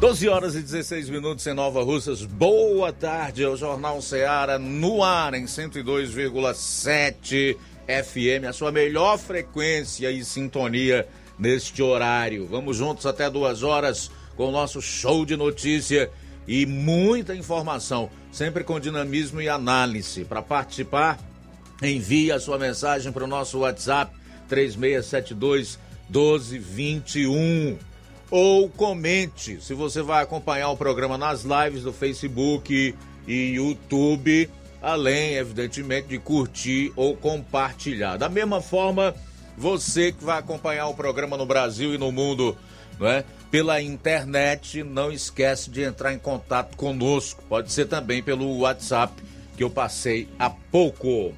12 horas e 16 minutos em Nova Russas. Boa tarde, é o Jornal Ceará no ar em 102,7 FM, a sua melhor frequência e sintonia neste horário. Vamos juntos até duas horas com o nosso show de notícia e muita informação, sempre com dinamismo e análise. Para participar, envie a sua mensagem para o nosso WhatsApp 3672 1221 ou comente se você vai acompanhar o programa nas lives do Facebook e YouTube, além, evidentemente, de curtir ou compartilhar. Da mesma forma, você que vai acompanhar o programa no Brasil e no mundo, não é? Pela internet, não esquece de entrar em contato conosco. Pode ser também pelo WhatsApp que eu passei há pouco.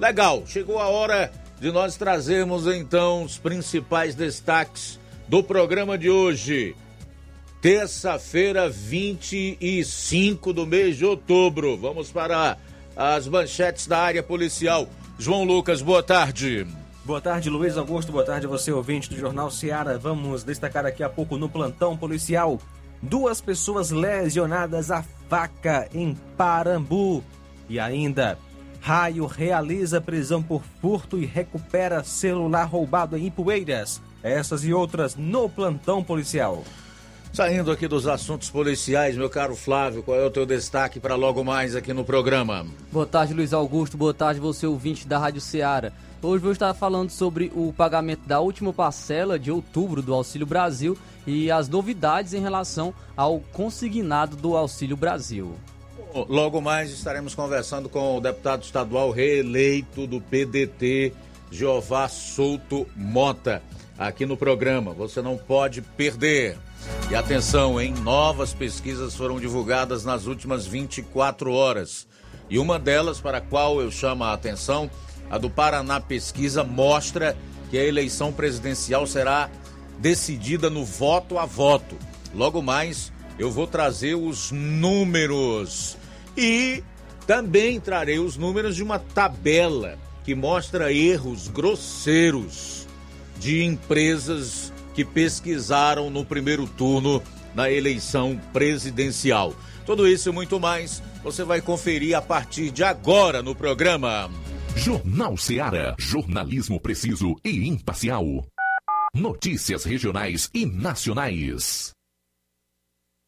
Legal, chegou a hora de nós trazermos então os principais destaques do programa de hoje. Terça-feira, 25 do mês de outubro. Vamos para as manchetes da área policial. João Lucas, boa tarde. Boa tarde, Luiz Augusto. Boa tarde, você ouvinte do Jornal Seara. Vamos destacar daqui a pouco no plantão policial. Duas pessoas lesionadas a faca em Parambu. E ainda, Raio realiza prisão por furto e recupera celular roubado em Ipueiras. Essas e outras no plantão policial. Saindo aqui dos assuntos policiais, meu caro Flávio, qual é o teu destaque para logo mais aqui no programa? Boa tarde, Luiz Augusto. Boa tarde, você ouvinte da Rádio Ceará. Hoje vou estar falando sobre o pagamento da última parcela de outubro do Auxílio Brasil e as novidades em relação ao consignado do Auxílio Brasil. Logo mais estaremos conversando com o deputado estadual reeleito do PDT, Jeová Souto Mota aqui no programa. Você não pode perder. E atenção, hein? Novas pesquisas foram divulgadas nas últimas 24 horas. E uma delas, para a qual eu chamo a atenção, a do Paraná Pesquisa, mostra que a eleição presidencial será decidida no voto a voto. Logo mais, eu vou trazer os números. E também trarei os números de uma tabela que mostra erros grosseiros de empresas que pesquisaram no primeiro turno na eleição presidencial. Tudo isso e muito mais você vai conferir a partir de agora no programa. Jornal Seara. Jornalismo preciso e imparcial. Notícias regionais e nacionais.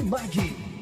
Martimag.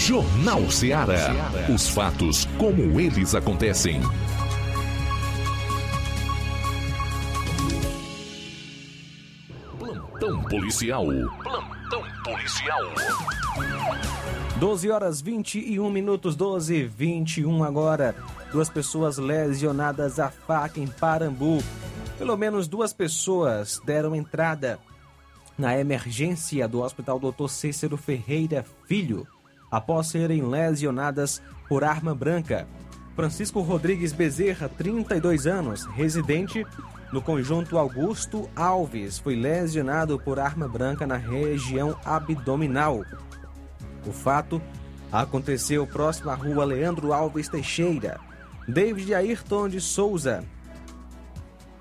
Jornal Ceará. Os fatos como eles acontecem. Plantão policial. Plantão policial. 12 horas 21 minutos, 12 e 21 agora. Duas pessoas lesionadas a faca em Parambu. Pelo menos duas pessoas deram entrada na emergência do Hospital Dr. Cícero Ferreira Filho após serem lesionadas por arma branca. Francisco Rodrigues Bezerra, 32 anos, residente no conjunto Augusto Alves, foi lesionado por arma branca na região abdominal. O fato aconteceu próximo à rua Leandro Alves Teixeira. David Ayrton de Souza,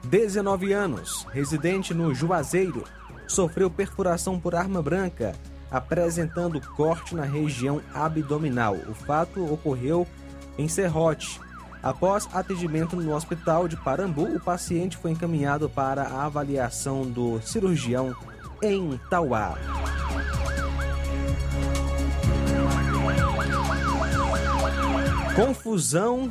19 anos, residente no Juazeiro, sofreu perfuração por arma branca, apresentando corte na região abdominal. O fato ocorreu em Serrote. Após atendimento no hospital de Parambu, o paciente foi encaminhado para a avaliação do cirurgião em Tauá. Confusão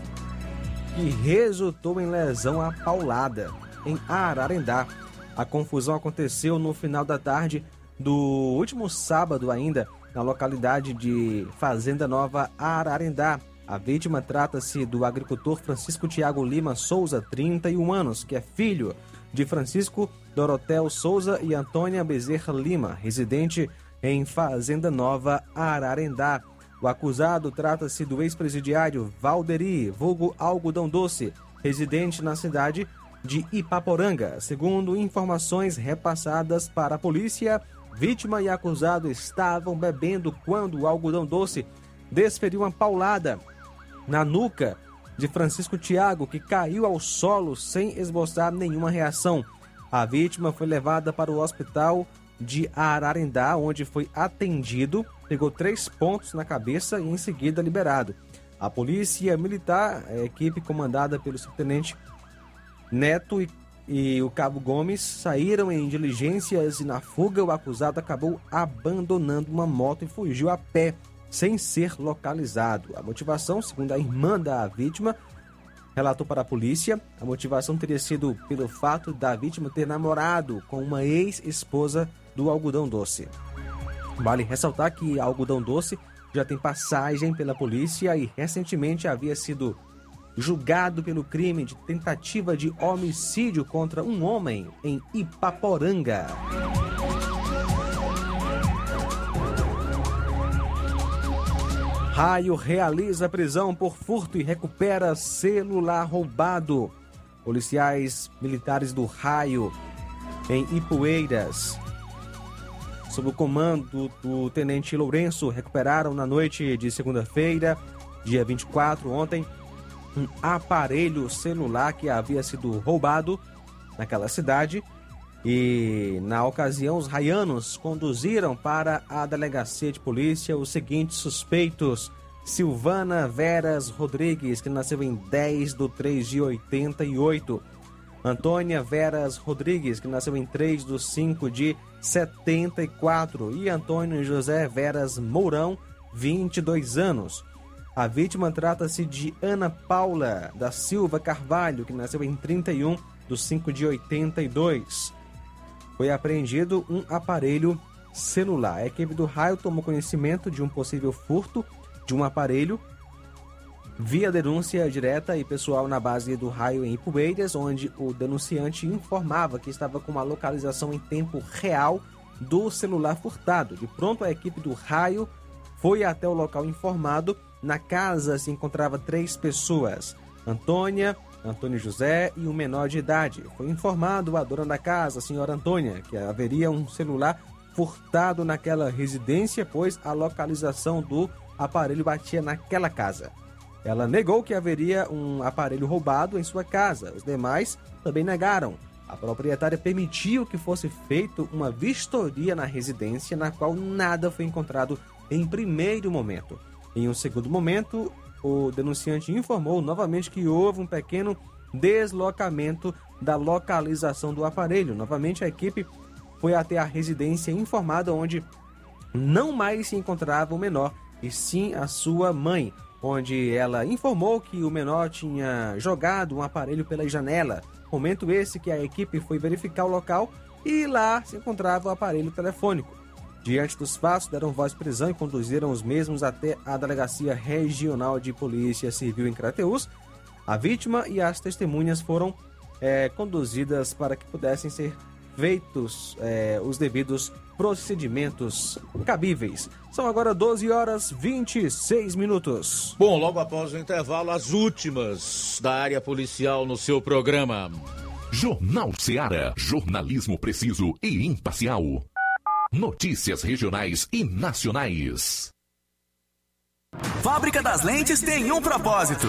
que resultou em lesão à paulada em Ararendá. A confusão aconteceu no final da tarde do último sábado ainda, na localidade de Fazenda Nova Ararendá. A vítima trata-se do agricultor Francisco Tiago Lima Souza, 31 anos, que é filho de Francisco Dorotel Souza e Antônia Bezerra Lima, residente em Fazenda Nova Ararendá. O acusado trata-se do ex-presidiário Valderi, vulgo Algodão Doce, residente na cidade de Ipaporanga. Segundo informações repassadas para a polícia, vítima e acusado estavam bebendo quando o algodão doce desferiu uma paulada na nuca de Francisco Tiago, que caiu ao solo sem esboçar nenhuma reação. A vítima foi levada para o hospital de Ararendá, onde foi atendido, pegou três pontos na cabeça e em seguida liberado. A polícia militar, a equipe comandada pelo subtenente Neto e, e o cabo Gomes, saíram em diligências e na fuga o acusado acabou abandonando uma moto e fugiu a pé, sem ser localizado. A motivação, segundo a irmã da vítima, relatou para a polícia, a motivação teria sido pelo fato da vítima ter namorado com uma ex-esposa do algodão doce. Vale ressaltar que algodão doce já tem passagem pela polícia e recentemente havia sido julgado pelo crime de tentativa de homicídio contra um homem em Ipaporanga. Raio realiza prisão por furto e recupera celular roubado. Policiais militares do Raio, em Ipueiras, sob o comando do tenente Lourenço, recuperaram na noite de segunda-feira, dia 24, ontem, um aparelho celular que havia sido roubado naquela cidade. E na ocasião, os raianos conduziram para a delegacia de polícia os seguintes suspeitos: Silvana Veras Rodrigues, que nasceu em 10 de 3 de 88, Antônia Veras Rodrigues, que nasceu em 3 de 5 de 74. E Antônio José Veras Mourão, 22 anos. A vítima trata-se de Ana Paula da Silva Carvalho, que nasceu em 31 de 5 de 82. Foi apreendido um aparelho celular. A equipe do raio tomou conhecimento de um possível furto de um aparelho via denúncia direta e pessoal na base do raio em Ipueiras, onde o denunciante informava que estava com uma localização em tempo real do celular furtado. De pronto, a equipe do raio foi até o local informado. Na casa se encontrava três pessoas: Antônia, Antônio José e um menor de idade. Foi informado a dona da casa, a senhora Antônia, que haveria um celular furtado naquela residência, pois a localização do aparelho batia naquela casa. Ela negou que haveria um aparelho roubado em sua casa. Os demais também negaram. A proprietária permitiu que fosse feita uma vistoria na residência, na qual nada foi encontrado em primeiro momento. Em um segundo momento, o denunciante informou novamente que houve um pequeno deslocamento da localização do aparelho. Novamente, a equipe foi até a residência informada onde não mais se encontrava o menor, e sim a sua mãe, onde ela informou que o menor tinha jogado um aparelho pela janela. Momento esse que a equipe foi verificar o local e lá se encontrava o aparelho telefônico. Diante dos fatos, deram voz de prisão e conduziram os mesmos até a Delegacia Regional de Polícia Civil em Crateús. A vítima e as testemunhas foram é, conduzidas para que pudessem ser feitos é, os devidos procedimentos cabíveis. São agora 12 horas 26 minutos. Bom, logo após o intervalo, as últimas da área policial no seu programa. Jornal Seara. Jornalismo preciso e imparcial. Notícias regionais e nacionais. Fábrica das Lentes tem um propósito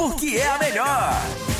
porque é a melhor.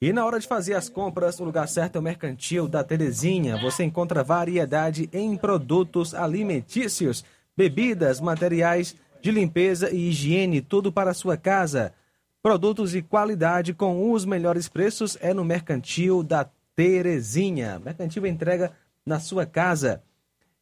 E na hora de fazer as compras, o lugar certo é o Mercantil da Terezinha. Você encontra variedade em produtos alimentícios, bebidas, materiais de limpeza e higiene, tudo para a sua casa. Produtos de qualidade com os melhores preços é no Mercantil da Terezinha. Mercantil entrega na sua casa.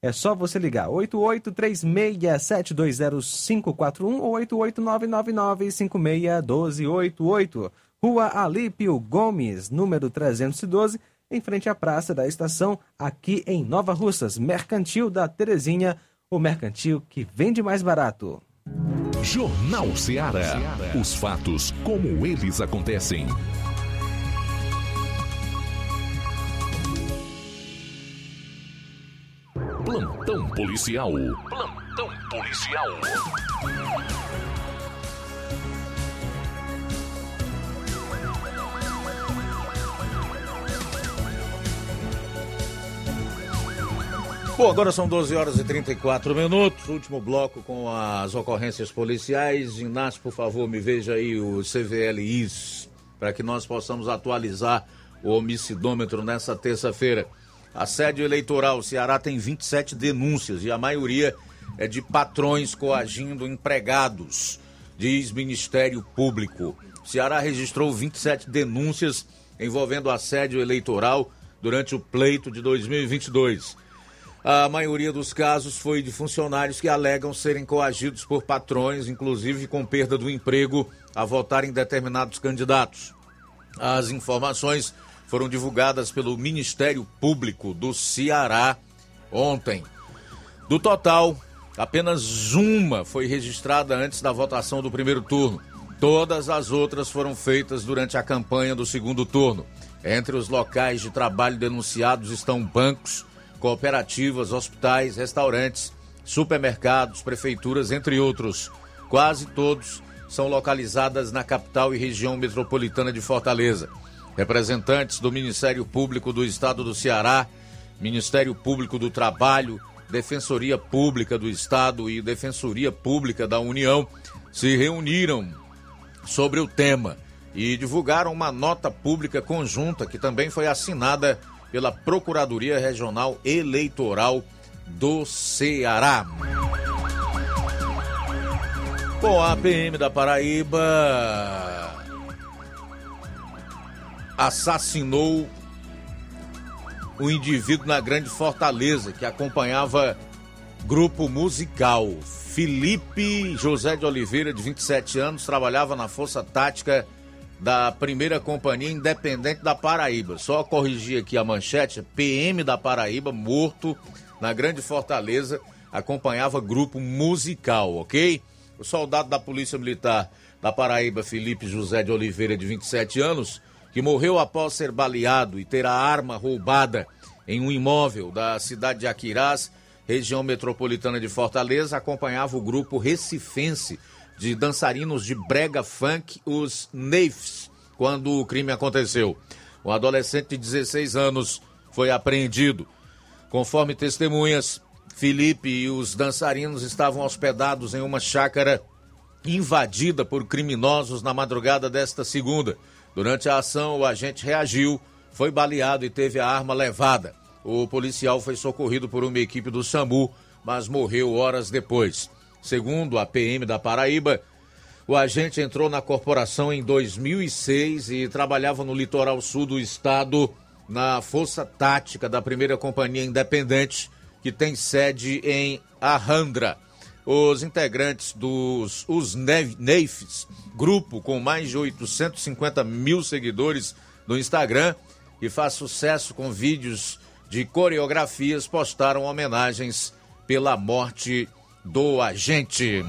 É só você ligar 8836720541 ou 88999561288. Rua Alípio Gomes, número 312, em frente à Praça da Estação, aqui em Nova Russas, Mercantil da Terezinha, o mercantil que vende mais barato. Jornal Ceará. Os fatos como eles acontecem. Plantão policial. Plantão policial. Bom, agora são 12 horas e 34 minutos. Último bloco com as ocorrências policiais. Inácio, por favor, me veja aí o CVLIs para que nós possamos atualizar o homicidômetro nessa terça-feira. Assédio eleitoral. Ceará tem 27 denúncias e a maioria é de patrões coagindo empregados, diz Ministério Público. Ceará registrou 27 denúncias envolvendo assédio eleitoral durante o pleito de 2022. A maioria dos casos foi de funcionários que alegam serem coagidos por patrões, inclusive com perda do emprego, a votar em determinados candidatos. As informações foram divulgadas pelo Ministério Público do Ceará ontem. Do total, apenas uma foi registrada antes da votação do primeiro turno. Todas as outras foram feitas durante a campanha do segundo turno. Entre os locais de trabalho denunciados estão bancos, cooperativas, hospitais, restaurantes, supermercados, prefeituras, entre outros. Quase todos são localizadas na capital e região metropolitana de Fortaleza. Representantes do Ministério Público do Estado do Ceará, Ministério Público do Trabalho, Defensoria Pública do Estado e Defensoria Pública da União se reuniram sobre o tema e divulgaram uma nota pública conjunta que também foi assinada pela Procuradoria Regional Eleitoral do Ceará. Bom, a PM da Paraíba assassinou o indivíduo na Grande Fortaleza que acompanhava grupo musical. Felipe José de Oliveira, de 27 anos, trabalhava na Força Tática da primeira companhia independente da Paraíba. Só corrigir aqui a manchete: PM da Paraíba, morto na Grande Fortaleza, acompanhava grupo musical, ok? O soldado da Polícia Militar da Paraíba, Felipe José de Oliveira, de 27 anos, que morreu após ser baleado e ter a arma roubada em um imóvel da cidade de Aquirás, região metropolitana de Fortaleza, acompanhava o grupo recifense de dançarinos de brega funk, os Neifs, quando o crime aconteceu. Um adolescente de 16 anos foi apreendido. Conforme testemunhas, Felipe e os dançarinos estavam hospedados em uma chácara invadida por criminosos na madrugada desta segunda. Durante a ação, o agente reagiu, foi baleado e teve a arma levada. O policial foi socorrido por uma equipe do SAMU, mas morreu horas depois. Segundo a PM da Paraíba, o agente entrou na corporação em 2006 e trabalhava no litoral sul do estado, na Força Tática da primeira Companhia Independente, que tem sede em Arrandra. Os integrantes dos os Neifs, grupo com mais de 850 mil seguidores no Instagram, que faz sucesso com vídeos de coreografias, postaram homenagens pela morte do agente.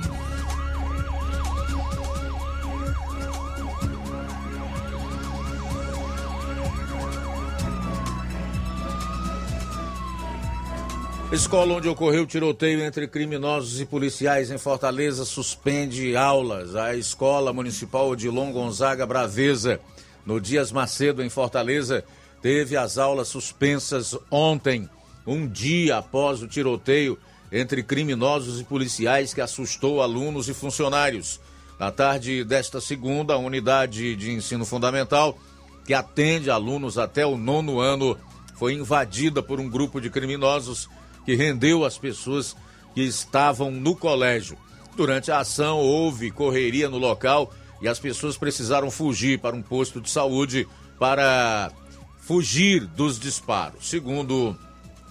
Escola onde ocorreu tiroteio entre criminosos e policiais em Fortaleza suspende aulas. A Escola Municipal Odilon Gonzaga Braveza, no Dias Macedo, em Fortaleza, teve as aulas suspensas ontem, um dia após o tiroteio entre criminosos e policiais que assustou alunos e funcionários. Na tarde desta segunda, a unidade de ensino fundamental, que atende alunos até o nono ano, foi invadida por um grupo de criminosos que rendeu as pessoas que estavam no colégio. Durante a ação, houve correria no local e as pessoas precisaram fugir para um posto de saúde para fugir dos disparos. Segundo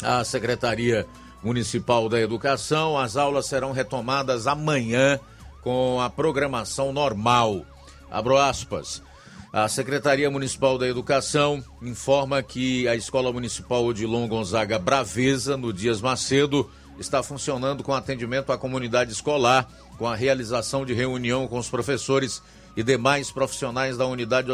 a Secretaria Municipal da Educação. As aulas serão retomadas amanhã com a programação normal. Abro aspas. A Secretaria Municipal da Educação informa que a Escola Municipal Odilon Gonzaga Braveza, no Dias Macedo, está funcionando com atendimento à comunidade escolar, com a realização de reunião com os professores e demais profissionais da unidade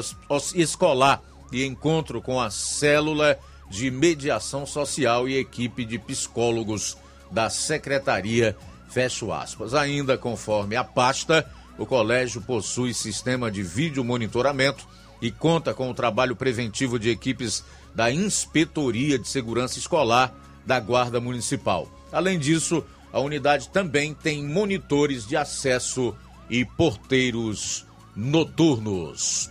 escolar e encontro com a célula de Mediação Social e equipe de psicólogos da Secretaria. Fecho aspas. Ainda conforme a pasta, o colégio possui sistema de vídeo monitoramento e conta com o trabalho preventivo de equipes da Inspetoria de Segurança Escolar da Guarda Municipal. Além disso, a unidade também tem monitores de acesso e porteiros noturnos.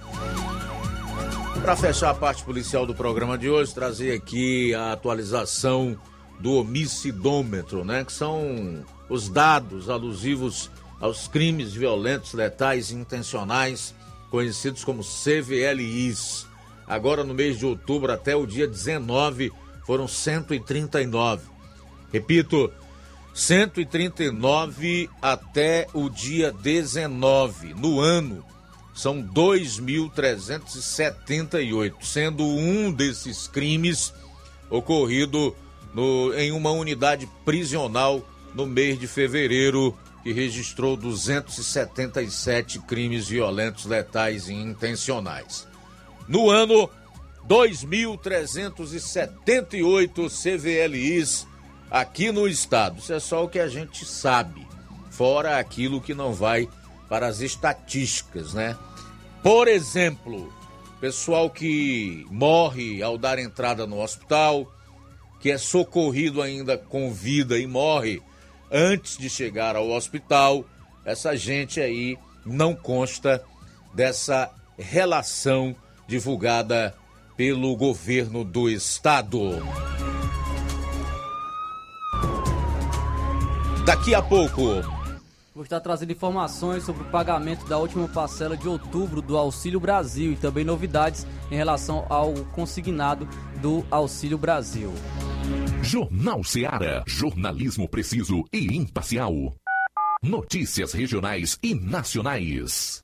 Para fechar a parte policial do programa de hoje, trazer aqui a atualização do homicidômetro, né? Que são os dados alusivos aos crimes violentos, letais e intencionais, conhecidos como CVLIs. Agora, no mês de outubro até o dia 19, foram 139. Repito, 139 até o dia 19. No ano, são 2.378, sendo um desses crimes ocorrido no, em uma unidade prisional no mês de fevereiro, que registrou 277 crimes violentos, letais e intencionais. No ano, 2.378 CVLIs aqui no estado. Isso é só o que a gente sabe, fora aquilo que não vai para as estatísticas, né? Por exemplo, pessoal que morre ao dar entrada no hospital, que é socorrido ainda com vida e morre antes de chegar ao hospital, essa gente aí não consta dessa relação divulgada pelo governo do estado. Daqui a pouco, Vou estar trazendo informações sobre o pagamento da última parcela de outubro do Auxílio Brasil e também novidades em relação ao consignado do Auxílio Brasil. Jornal Seara. Jornalismo preciso e imparcial. Notícias regionais e nacionais.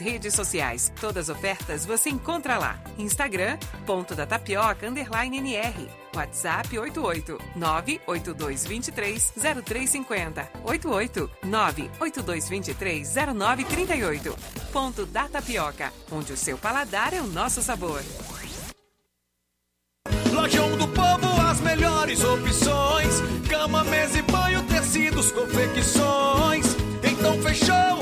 redes sociais. Todas as ofertas você encontra lá. Instagram, ponto da tapioca, underline NR. WhatsApp 88 98223 0350 88 98223 0938. Ponto da Tapioca, onde o seu paladar é o nosso sabor. Lojão do Povo, as melhores opções: cama, mesa e banho, tecidos, confecções. Então fechou,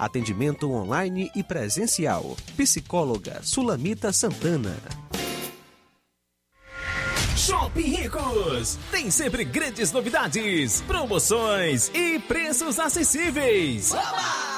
Atendimento online e presencial. Psicóloga Sulamita Santana. Shopping Ricos tem sempre grandes novidades, promoções e preços acessíveis.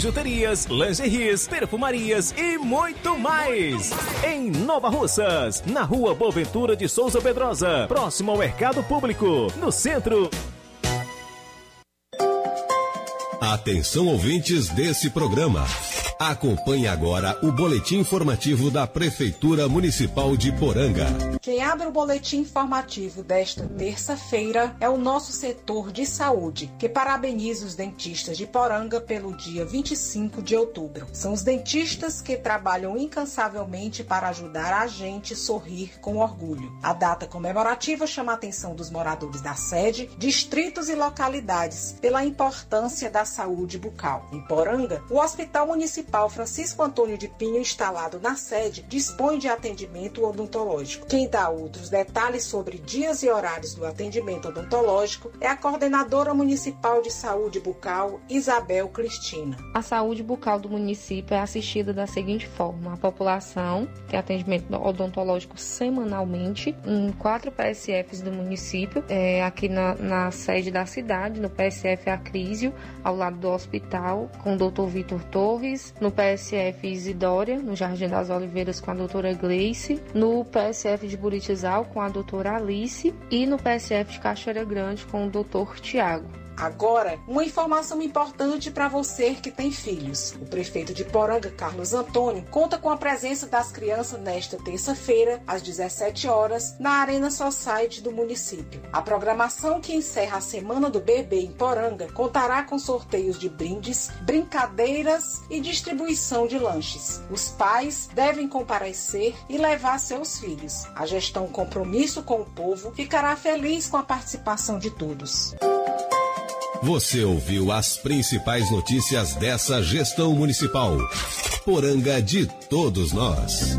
bijuterias, lingeries, perfumarias e muito mais. Em Nova Russas, na rua Boaventura de Souza Pedrosa, próximo ao Mercado Público, no centro. Atenção ouvintes desse programa. Acompanhe agora o boletim informativo da Prefeitura Municipal de Poranga. Quem abre o boletim informativo desta terça-feira é o nosso setor de saúde, que parabeniza os dentistas de Poranga pelo dia 25 de outubro. São os dentistas que trabalham incansavelmente para ajudar a gente sorrir com orgulho. A data comemorativa chama a atenção dos moradores da sede, distritos e localidades pela importância da saúde bucal. Em Poranga, o Hospital Municipal Municipal Francisco Antônio de Pinho, instalado na sede, dispõe de atendimento odontológico. Quem dá outros detalhes sobre dias e horários do atendimento odontológico é a coordenadora municipal de saúde bucal, Isabel Cristina. A saúde bucal do município é assistida da seguinte forma: a população tem atendimento odontológico semanalmente em quatro PSFs do município, é, aqui na, na sede da cidade, no PSF Acrísio, ao lado do hospital, com o Dr. Vitor Torres, no PSF Isidória, no Jardim das Oliveiras, com a doutora Gleice, no PSF de Buritizal, com a doutora Alice, e no PSF de Cachoeira Grande, com o doutor Tiago. Agora, uma informação importante para você que tem filhos. O prefeito de Poranga, Carlos Antônio, conta com a presença das crianças nesta terça-feira, às 17 horas, na Arena Society do município. A programação que encerra a Semana do Bebê em Poranga contará com sorteios de brindes, brincadeiras e distribuição de lanches. Os pais devem comparecer e levar seus filhos. A gestão Compromisso com o Povo ficará feliz com a participação de todos. Você ouviu as principais notícias dessa gestão municipal. Poranga de todos nós.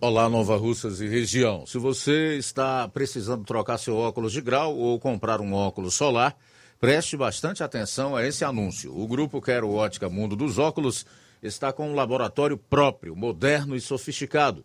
Olá, Nova Russas e região. Se você está precisando trocar seu óculos de grau ou comprar um óculos solar, preste bastante atenção a esse anúncio. O grupo Quero Ótica Mundo dos Óculos está com um laboratório próprio, moderno e sofisticado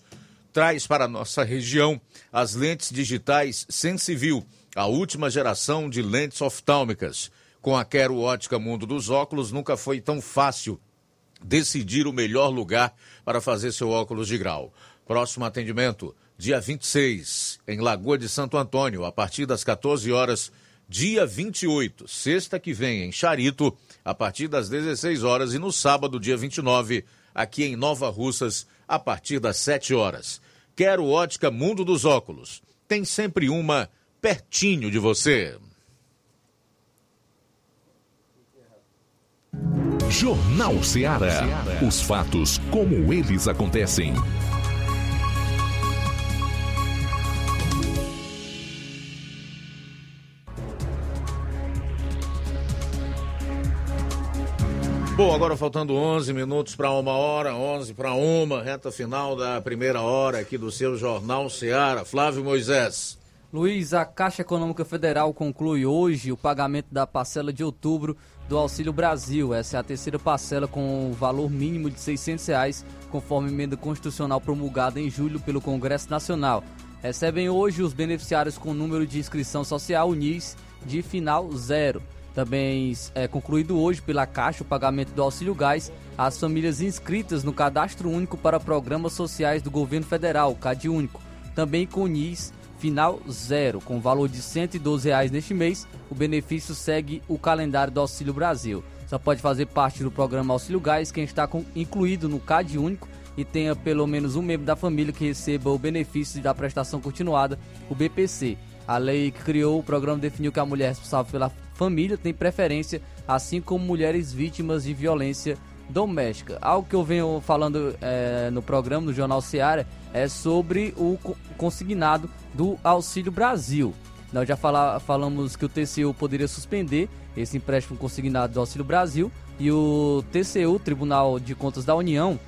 traz para nossa região as lentes digitais Sensivil, a última geração de lentes oftálmicas. Com a Quero Ótica Mundo dos Óculos, nunca foi tão fácil decidir o melhor lugar para fazer seu óculos de grau. Próximo atendimento, dia 26, em Lagoa de Santo Antônio, a partir das 14 horas. Dia 28, sexta que vem, em Charito, a partir das 16 horas. E no sábado, dia 29, aqui em Nova Russas, a partir das 7 horas. Quero ótica Mundo dos Óculos. Tem sempre uma pertinho de você. Jornal Ceará. Os fatos como eles acontecem. Bom, agora faltando 11 minutos para uma hora, 11 para uma, reta final da primeira hora aqui do seu Jornal Seara. Flávio Moisés. Luiz, a Caixa Econômica Federal conclui hoje o pagamento da parcela de outubro do Auxílio Brasil. Essa é a terceira parcela com o valor mínimo de 600 reais, conforme emenda constitucional promulgada em julho pelo Congresso Nacional. Recebem hoje os beneficiários com número de inscrição social, UNIS, de final zero. Também é concluído hoje pela Caixa o pagamento do auxílio gás às famílias inscritas no Cadastro Único para Programas Sociais do Governo Federal, CAD Único. Também com NIS final zero, com valor de 112 reais neste mês. O benefício segue o calendário do Auxílio Brasil. Só pode fazer parte do programa Auxílio Gás quem está com, incluído no CAD Único e tenha pelo menos um membro da família que receba o benefício da prestação continuada, o BPC. A lei que criou o programa definiu que a mulher responsável pela família tem preferência, assim como mulheres vítimas de violência doméstica. Algo que eu venho falando é, no programa, no Jornal Seara, é sobre o consignado do Auxílio Brasil. Nós já fala, falamos que o TCU poderia suspender esse empréstimo consignado do Auxílio Brasil e o TCU, Tribunal de Contas da União,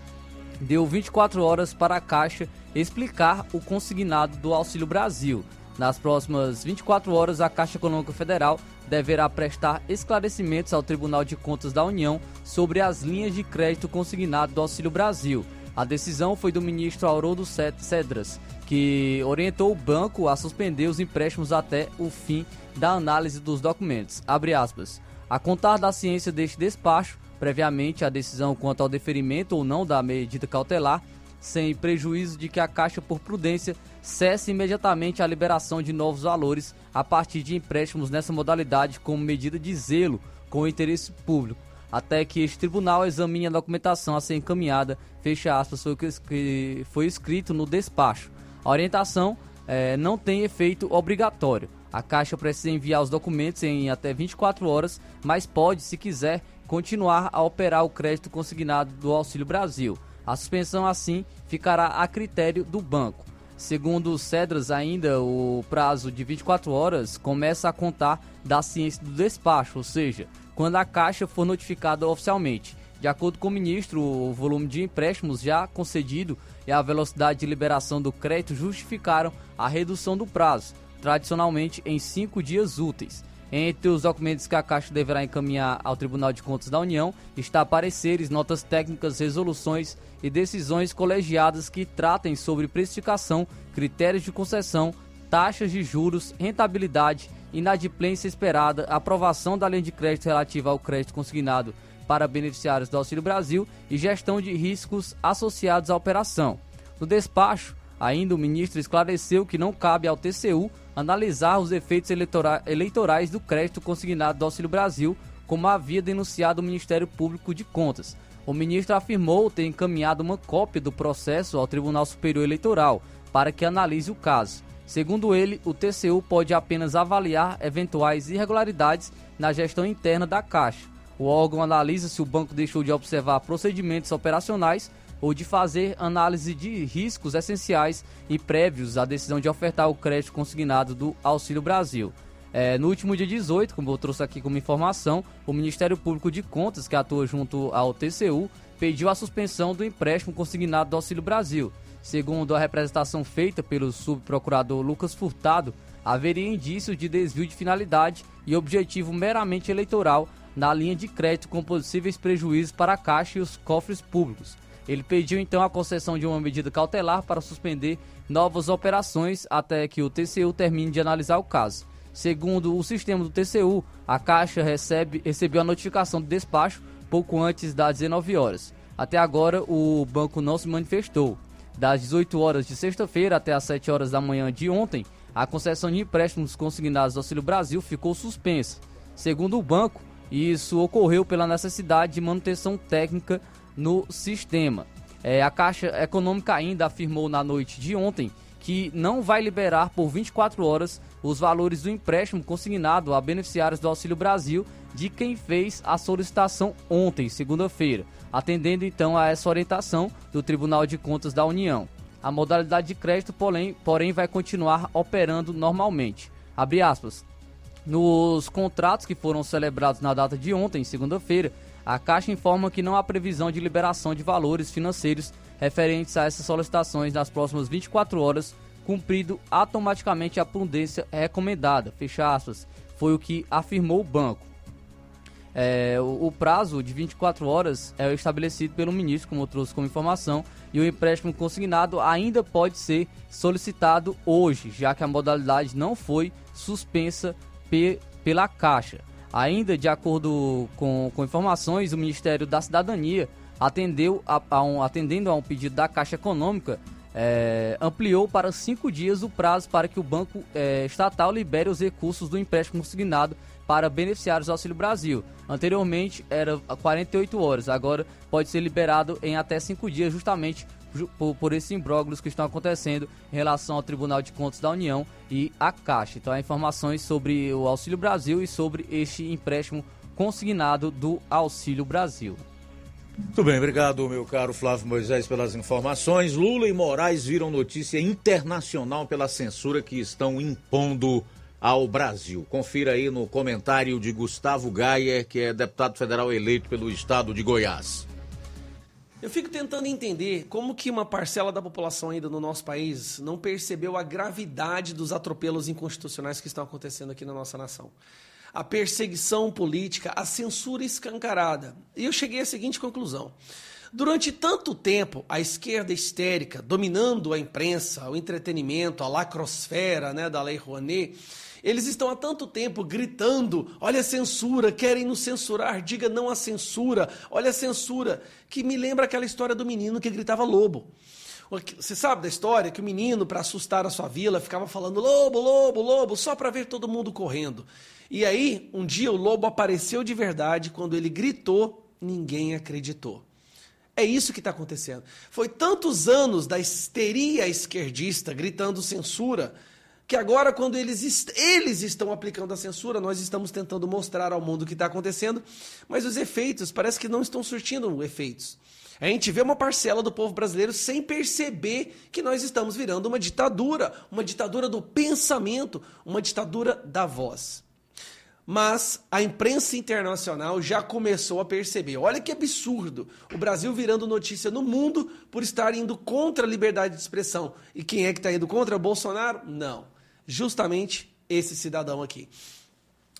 deu 24 horas para a Caixa explicar o consignado do Auxílio Brasil. Nas próximas 24 horas, a Caixa Econômica Federal deverá prestar esclarecimentos ao Tribunal de Contas da União sobre as linhas de crédito consignado do Auxílio Brasil. A decisão foi do ministro Haroldo Cedras, que orientou o banco a suspender os empréstimos até o fim da análise dos documentos. A contar da ciência deste despacho, previamente a decisão quanto ao deferimento ou não da medida cautelar sem prejuízo de que a Caixa, por prudência, cesse imediatamente a liberação de novos valores a partir de empréstimos nessa modalidade como medida de zelo com o interesse público, até que este tribunal examine a documentação a ser encaminhada, fecha aspas, foi o que foi escrito no despacho. A orientação eh, não tem efeito obrigatório. A Caixa precisa enviar os documentos em até 24 horas, mas pode, se quiser, continuar a operar o crédito consignado do Auxílio Brasil. A suspensão, assim, ficará a critério do banco. Segundo o Cedras, ainda o prazo de 24 horas começa a contar da ciência do despacho, ou seja, quando a Caixa for notificada oficialmente. De acordo com o ministro, o volume de empréstimos já concedido e a velocidade de liberação do crédito justificaram a redução do prazo, tradicionalmente em cinco dias úteis. Entre os documentos que a Caixa deverá encaminhar ao Tribunal de Contas da União está pareceres, notas técnicas, resoluções e decisões colegiadas que tratem sobre precificação, critérios de concessão, taxas de juros, rentabilidade, inadimplência esperada, aprovação da linha de crédito relativa ao crédito consignado para beneficiários do Auxílio Brasil e gestão de riscos associados à operação. No despacho, ainda o ministro esclareceu que não cabe ao TCU analisar os efeitos eleitorais, do crédito consignado do Auxílio Brasil, como havia denunciado o Ministério Público de Contas. O ministro afirmou ter encaminhado uma cópia do processo ao Tribunal Superior Eleitoral para que analise o caso. Segundo ele, o TCU pode apenas avaliar eventuais irregularidades na gestão interna da Caixa. O órgão analisa se o banco deixou de observar procedimentos operacionais ou de fazer análise de riscos essenciais e prévios à decisão de ofertar o crédito consignado do Auxílio Brasil. É, no último dia 18, como eu trouxe aqui como informação, o Ministério Público de Contas, que atua junto ao TCU, pediu a suspensão do empréstimo consignado do Auxílio Brasil. Segundo a representação feita pelo subprocurador Lucas Furtado, haveria indícios de desvio de finalidade e objetivo meramente eleitoral na linha de crédito com possíveis prejuízos para a Caixa e os cofres públicos. Ele pediu então a concessão de uma medida cautelar para suspender novas operações até que o TCU termine de analisar o caso. Segundo o sistema do TCU, a Caixa recebe, recebeu a notificação do despacho pouco antes das 19 horas. Até agora, o banco não se manifestou. Das 18 horas de sexta-feira até as 7 horas da manhã de ontem, a concessão de empréstimos consignados do Auxílio Brasil ficou suspensa. Segundo o banco, isso ocorreu pela necessidade de manutenção técnica no sistema. É, a Caixa Econômica ainda afirmou na noite de ontem que não vai liberar por 24 horas os valores do empréstimo consignado a beneficiários do Auxílio Brasil de quem fez a solicitação ontem, segunda-feira, atendendo então a essa orientação do Tribunal de Contas da União. A modalidade de crédito, porém, porém vai continuar operando normalmente. Abre aspas. Nos contratos que foram celebrados na data de ontem, segunda-feira, a Caixa informa que não há previsão de liberação de valores financeiros referentes a essas solicitações nas próximas 24 horas, cumprido automaticamente a prudência recomendada. Fecha aspas. Foi o que afirmou o banco. É, o, o, prazo de 24 horas é estabelecido pelo ministro, como eu trouxe como informação, e o empréstimo consignado ainda pode ser solicitado hoje, já que a modalidade não foi suspensa pe, pela Caixa. Ainda de acordo com, com informações, o Ministério da Cidadania atendeu a, a um, atendendo a um pedido da Caixa Econômica, é, ampliou para cinco dias o prazo para que o Banco é, Estatal libere os recursos do empréstimo consignado para beneficiários do Auxílio Brasil. Anteriormente era 48 horas, agora pode ser liberado em até cinco dias, justamente por, por esses imbróglios que estão acontecendo em relação ao Tribunal de Contas da União e à Caixa. Então, há informações sobre o Auxílio Brasil e sobre este empréstimo consignado do Auxílio Brasil. Muito bem, obrigado, meu caro Flávio Moisés, pelas informações. Lula e Moraes viram notícia internacional pela censura que estão impondo ao Brasil. Confira aí no comentário de Gustavo Gaia, que é deputado federal eleito pelo estado de Goiás. Eu fico tentando entender como que uma parcela da população ainda no nosso país não percebeu a gravidade dos atropelos inconstitucionais que estão acontecendo aqui na nossa nação. A perseguição política, a censura escancarada. E eu cheguei à seguinte conclusão. Durante tanto tempo, a esquerda histérica, dominando a imprensa, o entretenimento, a lacrosfera né, da Lei Rouanet, eles estão há tanto tempo gritando: olha a censura, querem nos censurar, diga não à censura, olha a censura, que me lembra aquela história do menino que gritava lobo. Você sabe da história que o menino, para assustar a sua vila, ficava falando lobo, lobo, lobo, só para ver todo mundo correndo. E aí, um dia o lobo apareceu de verdade, quando ele gritou, ninguém acreditou. É isso que está acontecendo. Foi tantos anos da histeria esquerdista gritando censura que agora, quando eles, eles estão aplicando a censura, nós estamos tentando mostrar ao mundo o que está acontecendo, mas os efeitos parece que não estão surtindo efeitos. A gente vê uma parcela do povo brasileiro sem perceber que nós estamos virando uma ditadura, uma ditadura do pensamento, uma ditadura da voz. Mas a imprensa internacional já começou a perceber. Olha que absurdo! O Brasil virando notícia no mundo por estar indo contra a liberdade de expressão. E quem é que está indo contra? O Bolsonaro? Não justamente esse cidadão aqui.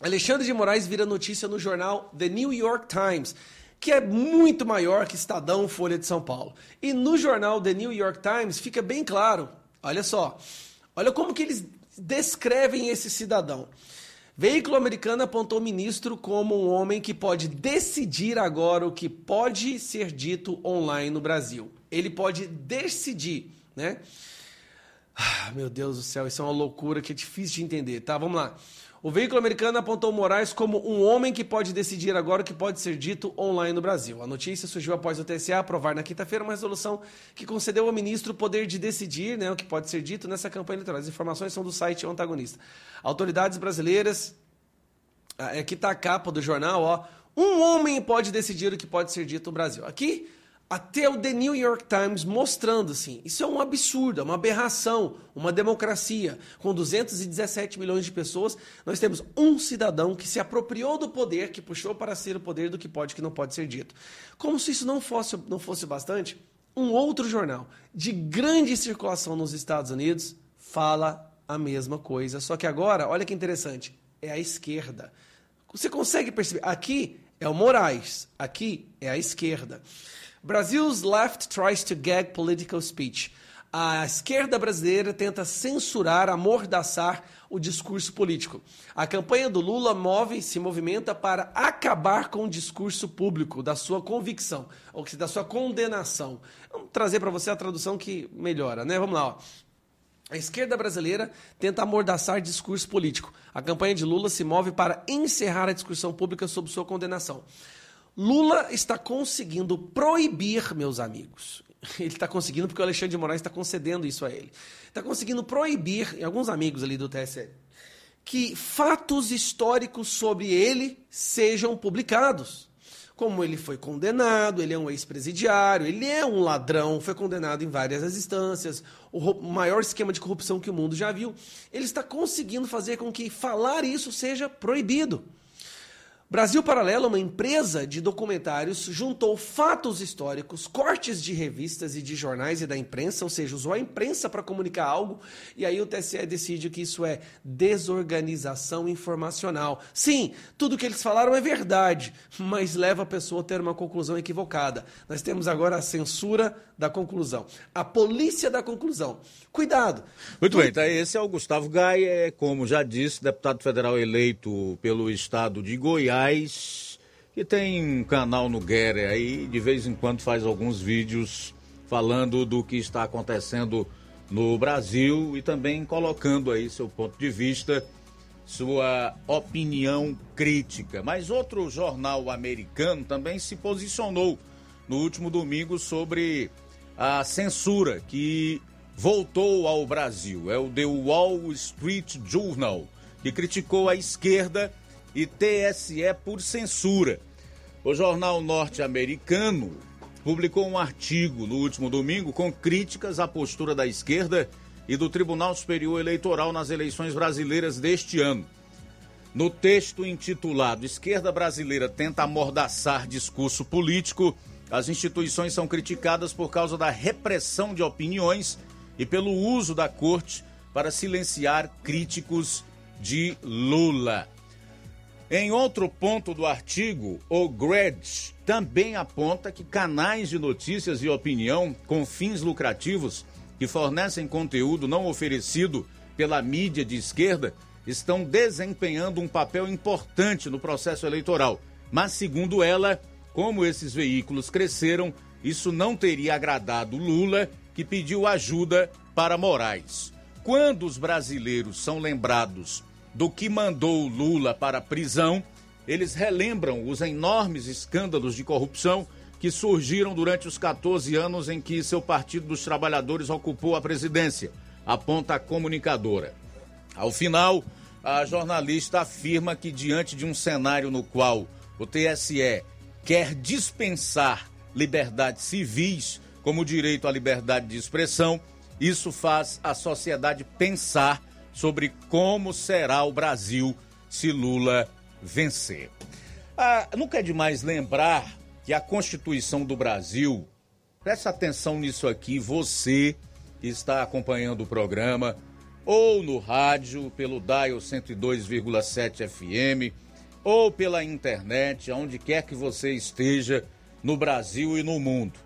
Alexandre de Moraes vira notícia no jornal The New York Times, que é muito maior que Estadão Folha de São Paulo. E no jornal The New York Times fica bem claro, olha só, olha como que eles descrevem esse cidadão. Veículo americano apontou o ministro como um homem que pode decidir agora o que pode ser dito online no Brasil. Ele pode decidir, né? Ah, meu Deus do céu, isso é uma loucura que é difícil de entender, tá? Vamos lá. O veículo americano apontou Moraes como um homem que pode decidir agora o que pode ser dito online no Brasil. A notícia surgiu após o TSE aprovar na quinta-feira uma resolução que concedeu ao ministro o poder de decidir né, o que pode ser dito nessa campanha eleitoral. As informações são do site Antagonista. Autoridades brasileiras. Ah, aqui está a capa do jornal, ó. Um homem pode decidir o que pode ser dito no Brasil. Aqui até o The New York Times mostrando assim, isso é um absurdo, é uma aberração, uma democracia. Com 217 milhões de pessoas, nós temos um cidadão que se apropriou do poder, que puxou para ser o poder do que pode e que não pode ser dito. Como se isso não fosse, não fosse bastante, um outro jornal de grande circulação nos Estados Unidos fala a mesma coisa, só que agora, olha que interessante, é a esquerda. Você consegue perceber? Aqui é o Moraes, aqui é a esquerda. Brazil's left tries to gag political speech. A esquerda brasileira tenta censurar, amordaçar o discurso político. A campanha do Lula move, se movimenta para acabar com o discurso público, da sua convicção, ou da sua condenação. Vamos trazer para você a tradução que melhora, né? Vamos lá, ó. A esquerda brasileira tenta amordaçar discurso político. A campanha de Lula se move para encerrar a discussão pública sobre sua condenação. Lula está conseguindo proibir, meus amigos. Ele está conseguindo porque o Alexandre de Moraes está concedendo isso a ele. Está conseguindo proibir, e alguns amigos ali do TSE, que fatos históricos sobre ele sejam publicados. Como ele foi condenado, ele é um ex-presidiário, ele é um ladrão, foi condenado em várias instâncias, o maior esquema de corrupção que o mundo já viu. Ele está conseguindo fazer com que falar isso seja proibido. Brasil Paralelo, uma empresa de documentários, juntou fatos históricos, cortes de revistas e de jornais e da imprensa, ou seja, usou a imprensa para comunicar algo, e aí o TSE decide que isso é desorganização informacional. Sim, tudo que eles falaram é verdade, mas leva a pessoa a ter uma conclusão equivocada. Nós temos agora a censura da conclusão, a polícia da conclusão. Cuidado. Muito bem, tá, esse é o Gustavo Gai, é, como já disse, deputado federal eleito pelo estado de Goiás, que tem um canal no Guerre aí, de vez em quando faz alguns vídeos falando do que está acontecendo no Brasil e também colocando aí seu ponto de vista, sua opinião crítica. Mas outro jornal americano também se posicionou no último domingo sobre a censura que voltou ao Brasil. É o The Wall Street Journal, que criticou a esquerda e TSE por censura. O jornal norte-americano publicou um artigo no último domingo com críticas à postura da esquerda e do Tribunal Superior Eleitoral nas eleições brasileiras deste ano. No texto intitulado Esquerda Brasileira tenta amordaçar discurso político, as instituições são criticadas por causa da repressão de opiniões e pelo uso da corte para silenciar críticos de Lula. Em outro ponto do artigo, o Gredge também aponta que canais de notícias e opinião com fins lucrativos que fornecem conteúdo não oferecido pela mídia de esquerda estão desempenhando um papel importante no processo eleitoral. Mas, segundo ela, como esses veículos cresceram, isso não teria agradado Lula que pediu ajuda para Moraes. Quando os brasileiros são lembrados do que mandou Lula para a prisão, eles relembram os enormes escândalos de corrupção que surgiram durante os 14 anos em que seu Partido dos Trabalhadores ocupou a presidência, aponta a comunicadora. Ao final, a jornalista afirma que, diante de um cenário no qual o TSE quer dispensar liberdades civis, como o direito à liberdade de expressão, isso faz a sociedade pensar sobre como será o Brasil se Lula vencer. Ah, nunca é demais lembrar que a Constituição do Brasil, presta atenção nisso aqui, você que está acompanhando o programa, ou no rádio, pelo Dial 102,7 FM, ou pela internet, aonde quer que você esteja, no Brasil e no mundo.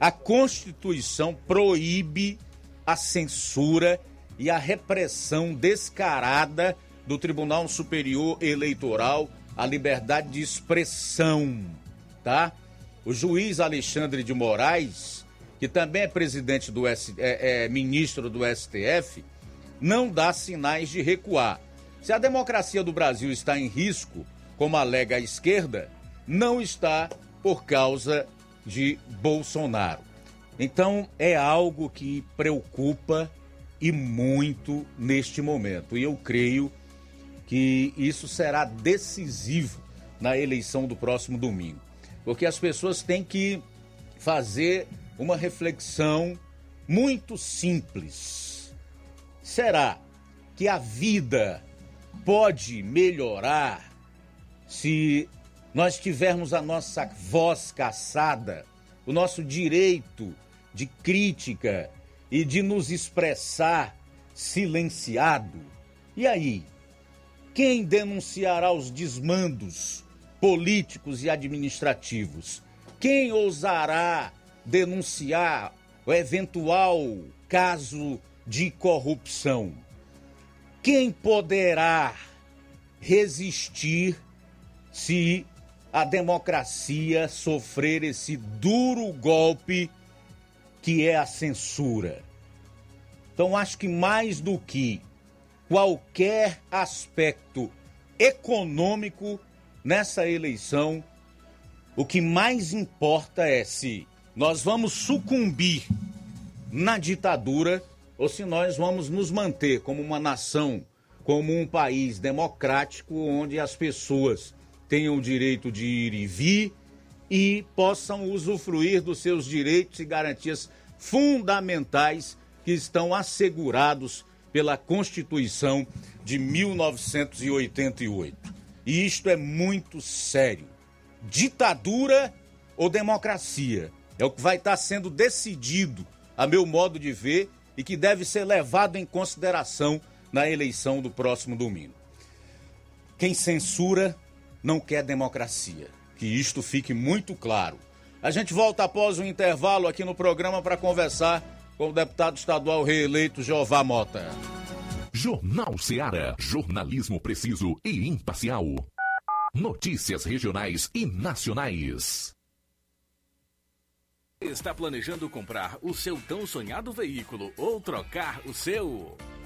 A Constituição proíbe a censura e a repressão descarada do Tribunal Superior Eleitoral à liberdade de expressão, tá? O juiz Alexandre de Moraes, que também é presidente do S, é, é ministro do STF, não dá sinais de recuar. Se a democracia do Brasil está em risco, como alega a esquerda, não está por causa de Bolsonaro. Então é algo que preocupa e muito neste momento. E eu creio que isso será decisivo na eleição do próximo domingo. Porque as pessoas têm que fazer uma reflexão muito simples. Será que a vida pode melhorar se nós tivermos a nossa voz caçada, o nosso direito de crítica e de nos expressar silenciado? E aí? Quem denunciará os desmandos políticos e administrativos? Quem ousará denunciar o eventual caso de corrupção? Quem poderá resistir se a democracia sofrer esse duro golpe que é a censura. Então, acho que mais do que qualquer aspecto econômico nessa eleição, o que mais importa é se nós vamos sucumbir na ditadura ou se nós vamos nos manter como uma nação, como um país democrático onde as pessoas tenham o direito de ir e vir e possam usufruir dos seus direitos e garantias fundamentais que estão assegurados pela Constituição de 1988. E isto é muito sério. Ditadura ou democracia? É o que vai estar sendo decidido, a meu modo de ver, e que deve ser levado em consideração na eleição do próximo domingo. Quem censura não quer democracia. Que isto fique muito claro. A gente volta após o um intervalo aqui no programa para conversar com o deputado estadual reeleito Jeová Mota. Jornal Seara. Jornalismo preciso e imparcial. Notícias regionais e nacionais. Está planejando comprar o seu tão sonhado veículo ou trocar o seu?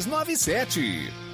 6297.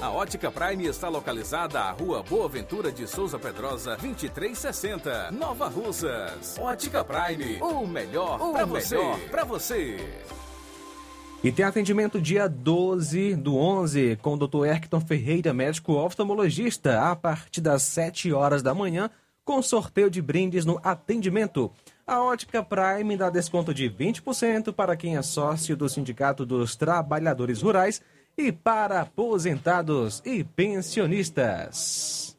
A Ótica Prime está localizada à Rua Boa Ventura de Souza Pedrosa, 2360, Nova Russas. Ótica Prime, o melhor para você. Pra você. E tem atendimento dia 12 do 11 com o Dr. Erkton Ferreira, médico oftalmologista, a partir das 7 horas da manhã, com sorteio de brindes no atendimento. A Ótica Prime dá desconto de 20% para quem é sócio do Sindicato dos Trabalhadores Rurais e para aposentados e pensionistas.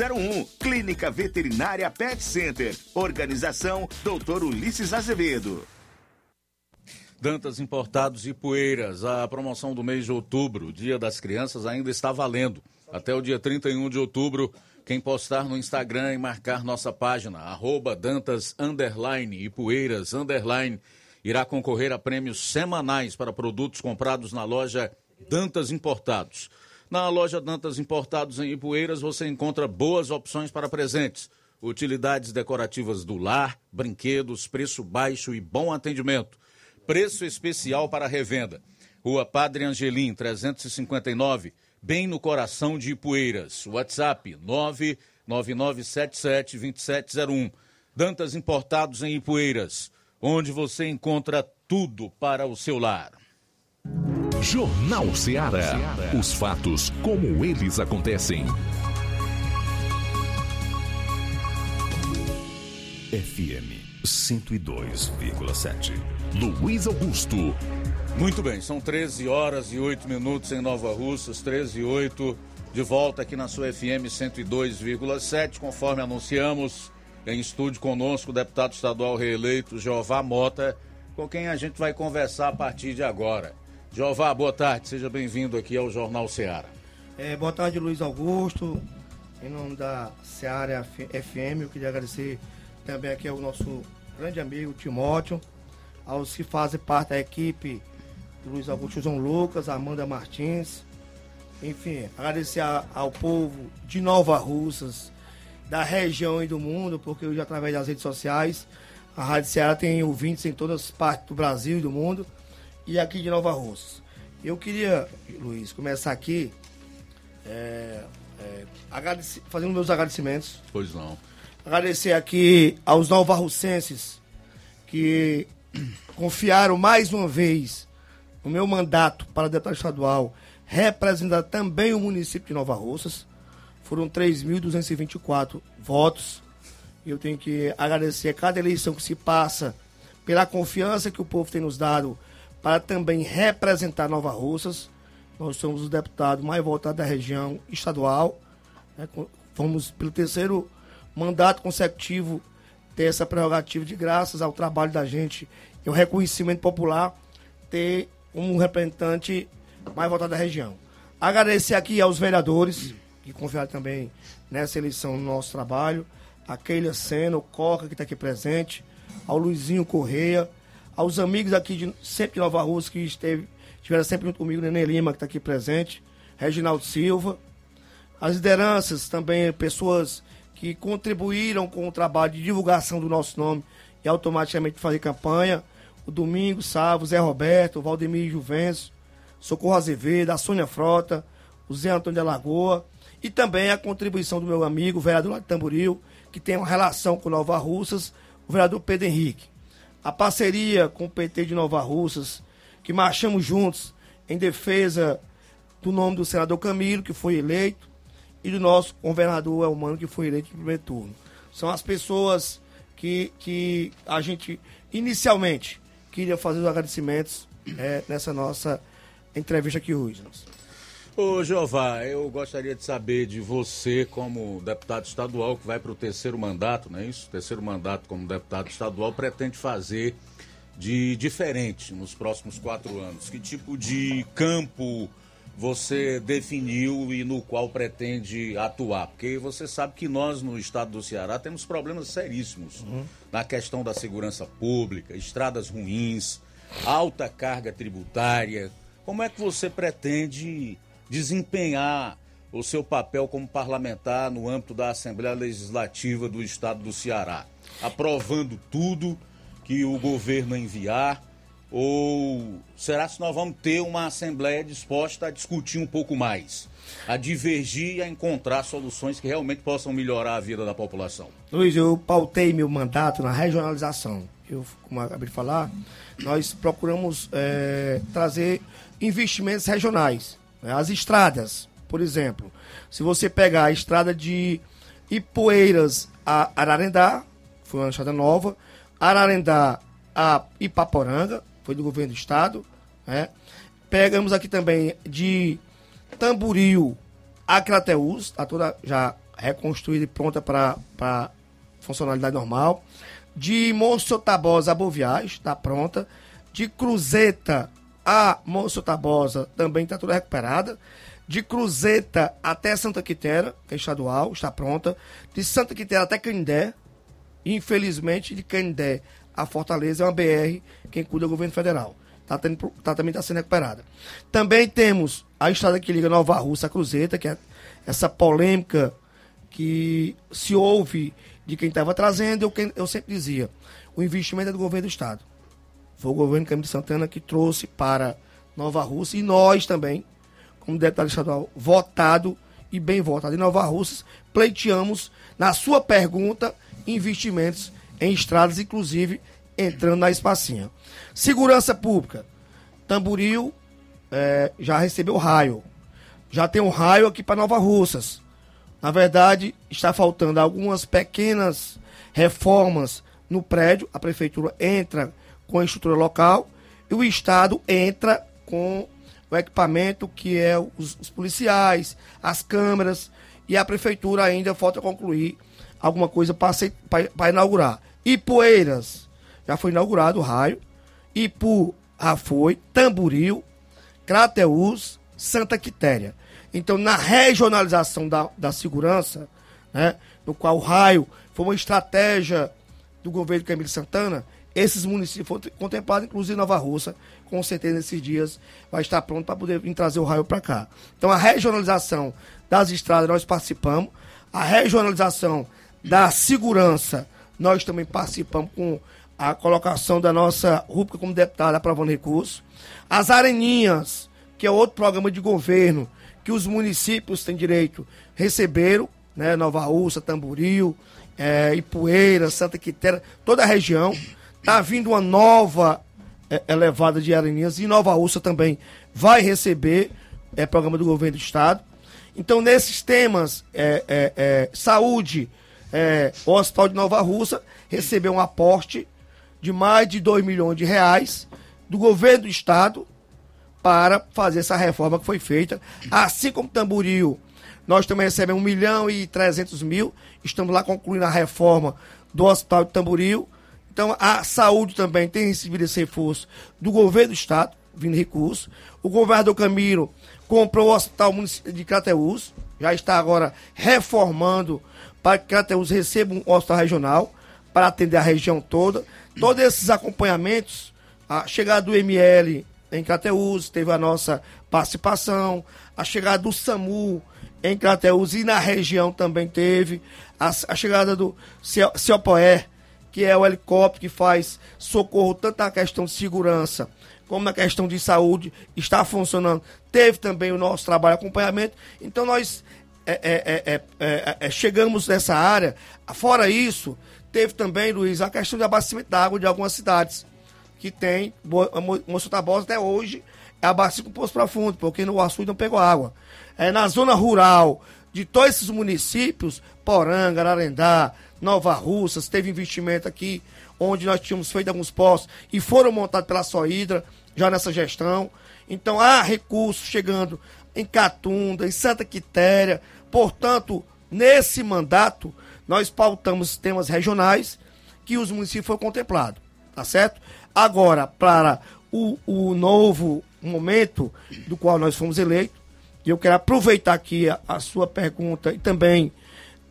88-981658401. Clínica Veterinária Pet Center. Organização Dr. Ulisses Azevedo. Dantas Importados e Poeiras. A promoção do mês de outubro, Dia das Crianças, ainda está valendo. Até o dia 31 de outubro, quem postar no Instagram e marcar nossa página, arroba Dantas underline e Poeiras underline, irá concorrer a prêmios semanais para produtos comprados na loja Dantas Importados. Na loja Dantas Importados em Ipueiras você encontra boas opções para presentes, utilidades decorativas do lar, brinquedos, preço baixo e bom atendimento. Preço especial para revenda. Rua Padre Angelim, 359, bem no coração de Ipueiras. WhatsApp 999772701. Dantas Importados em Ipueiras, onde você encontra tudo para o seu lar. Jornal Ceará. Os fatos como eles acontecem. FM 102,7. Luiz Augusto. Muito bem, são 13 horas e 8 minutos em Nova Russas, 13 e 8, de volta aqui na sua FM 102,7, conforme anunciamos, em estúdio conosco o deputado estadual reeleito Jeová Mota, com quem a gente vai conversar a partir de agora. Jeová, boa tarde, seja bem-vindo aqui ao Jornal Ceará. É, boa tarde, Luiz Augusto. Em nome da Ceará FM, eu queria agradecer também aqui ao nosso grande amigo Timóteo, aos que fazem parte da equipe Luiz Augusto João Lucas, Amanda Martins. Enfim, agradecer a, ao povo de Nova Russas, da região e do mundo, porque hoje, através das redes sociais, a Rádio Ceará tem ouvintes em todas as partes do Brasil e do mundo, e aqui de Nova Russas. Eu queria, Luiz, começar aqui é, é, fazendo meus agradecimentos. Pois não. Agradecer aqui aos novarrucenses que confiaram mais uma vez no meu mandato para deputado estadual, representar também o município de Nova Russas. Foram 3.224 votos. E eu tenho que agradecer a cada eleição que se passa pela confiança que o povo tem nos dado para também representar Nova Russas. Nós somos os deputados mais votados da região estadual. né? Fomos pelo terceiro mandato consecutivo ter essa prerrogativa de graças ao trabalho da gente e ao reconhecimento popular ter um representante mais votado da região. Agradecer aqui aos vereadores que confiaram também nessa eleição no nosso trabalho, a Keila Sena, o Coca que está aqui presente, ao Luizinho Correia, aos amigos aqui de sempre de Nova Rússia que esteve, estiveram sempre junto comigo, Nenê Lima, que está aqui presente, Reginaldo Silva, as lideranças também, pessoas que contribuíram com o trabalho de divulgação do nosso nome e automaticamente fazer campanha, o Domingo, Sávio, Zé Roberto, Valdemir Juvencio, Socorro Azevedo, a Sônia Frota, o Zé Antônio de Lagoa, e também a contribuição do meu amigo, o vereador lá de Tamboril, que tem uma relação com Nova Russas, o vereador Pedro Henrique. A parceria com o PT de Nova Russas, que marchamos juntos em defesa do nome do senador Camilo, que foi eleito, e do nosso governador Elmano, que foi eleito no primeiro turno. São as pessoas que, que a gente inicialmente queria fazer os agradecimentos é, nessa nossa entrevista aqui hoje. Ô Jeová, eu gostaria de saber de você, como deputado estadual, que vai para o terceiro mandato, não é isso? Terceiro mandato como deputado estadual, pretende fazer de diferente nos próximos quatro anos? Que tipo de campo você definiu e no qual pretende atuar? Porque você sabe que nós no estado do Ceará temos problemas seríssimos uhum. na questão da segurança pública, estradas ruins, alta carga tributária. Como é que você pretende desempenhar o seu papel como parlamentar no âmbito da Assembleia Legislativa do Estado do Ceará, aprovando tudo que o governo enviar, ou será que nós vamos ter uma Assembleia disposta a discutir um pouco mais, a divergir e a encontrar soluções que realmente possam melhorar a vida da população? Luiz, eu pautei meu mandato na regionalização. Eu, como eu acabei de falar, nós procuramos é, trazer investimentos regionais? As estradas, por exemplo. Se você pegar a estrada de Ipueiras a Ararendá, foi uma estrada nova. Ararendá a Ipaporanga, foi do governo do estado. Né? Pegamos aqui também de Tamburil a Crateus, está toda já reconstruída e pronta para funcionalidade normal. De Tabosa a Boviais, está pronta. De Cruzeta a Monso Tabosa também está toda recuperada. De Cruzeta até Santa Quitéria, que é estadual, está pronta. De Santa Quitéria até Canindé. Infelizmente, de Canindé a Fortaleza é uma BR, quem cuida é o governo federal. Tá, tendo, tá também está sendo recuperada. Também temos a estrada que liga Nova Rússia a Cruzeta, que é essa polêmica que se ouve de quem estava trazendo, eu, eu sempre dizia, o investimento é do governo do Estado. Foi o governo Camilo Santana que trouxe para Nova Rússia e nós também, como deputado estadual votado e bem votado em Nova Rússia, pleiteamos, na sua pergunta, investimentos em estradas, inclusive entrando na espacinha. Segurança pública. Tamboril é, já recebeu raio. Já tem um raio aqui para Nova Russas. Na verdade, está faltando algumas pequenas reformas no prédio. A prefeitura entra com a estrutura local e o Estado entra com o equipamento que é os, os policiais, as câmeras e a prefeitura ainda falta concluir alguma coisa para inaugurar. Ipueiras, já foi inaugurado o raio. Ipu já foi, Tamburil, Crateus, Santa Quitéria. Então, na regionalização da, da segurança, né, no qual o raio foi uma estratégia do governo Camilo Santana, esses municípios foram contemplados, inclusive Nova Russa, com certeza nesses dias vai estar pronto para poder vir trazer o raio para cá. Então a regionalização das estradas nós participamos, a regionalização da segurança nós também participamos com a colocação da nossa rúbrica como deputada aprovando recurso. As areninhas, que é outro programa de governo que os municípios têm direito, receberam, né, Nova Russa, Tamboril, é, Ipueira, Santa Quitéria, toda a região. Está vindo uma nova é, elevada de areninhas e Nova Ursa também vai receber é, programa do governo do estado. Então, nesses temas, é, é, é saúde, o Hospital de Nova Russa recebeu um aporte de mais de 2 milhões de reais do governo do estado para fazer essa reforma que foi feita. Assim como Tamboril, nós também recebemos 1 milhão e 300 mil. Estamos lá concluindo a reforma do Hospital de Tamboril então, a saúde também tem recebido esse reforço do governo do estado, vindo recurso. O governador Camilo comprou o hospital de Crateus, já está agora reformando para que Crateus receba um hospital regional para atender a região toda. Todos esses acompanhamentos A chegada do ML em Crateus, teve a nossa participação. A chegada do SAMU em Crateus e na região também teve. A, a chegada do Ciopoé, que é o helicóptero que faz socorro tanto na questão de segurança como na questão de saúde, está funcionando. Teve também o nosso trabalho de acompanhamento. Então nós é, é, é, é, é, é, chegamos nessa área. Fora isso, teve também, Luiz, a questão de abastecimento d'água de algumas cidades que tem, Mo- Mo- Moço Tabosa até hoje, é abastecido com poço profundo, porque no açude não pegou água. É, na zona rural de todos esses municípios, Poranga, Ararendá, Nova Russas, teve investimento aqui, onde nós tínhamos feito alguns postos e foram montados pela Sohidra, já nessa gestão. Então há recursos chegando em Catunda, em Santa Quitéria. Portanto, nesse mandato, nós pautamos temas regionais que os municípios foram contemplados, tá certo? Agora, para o, o novo momento do qual nós fomos eleitos, eu quero aproveitar aqui a, a sua pergunta e também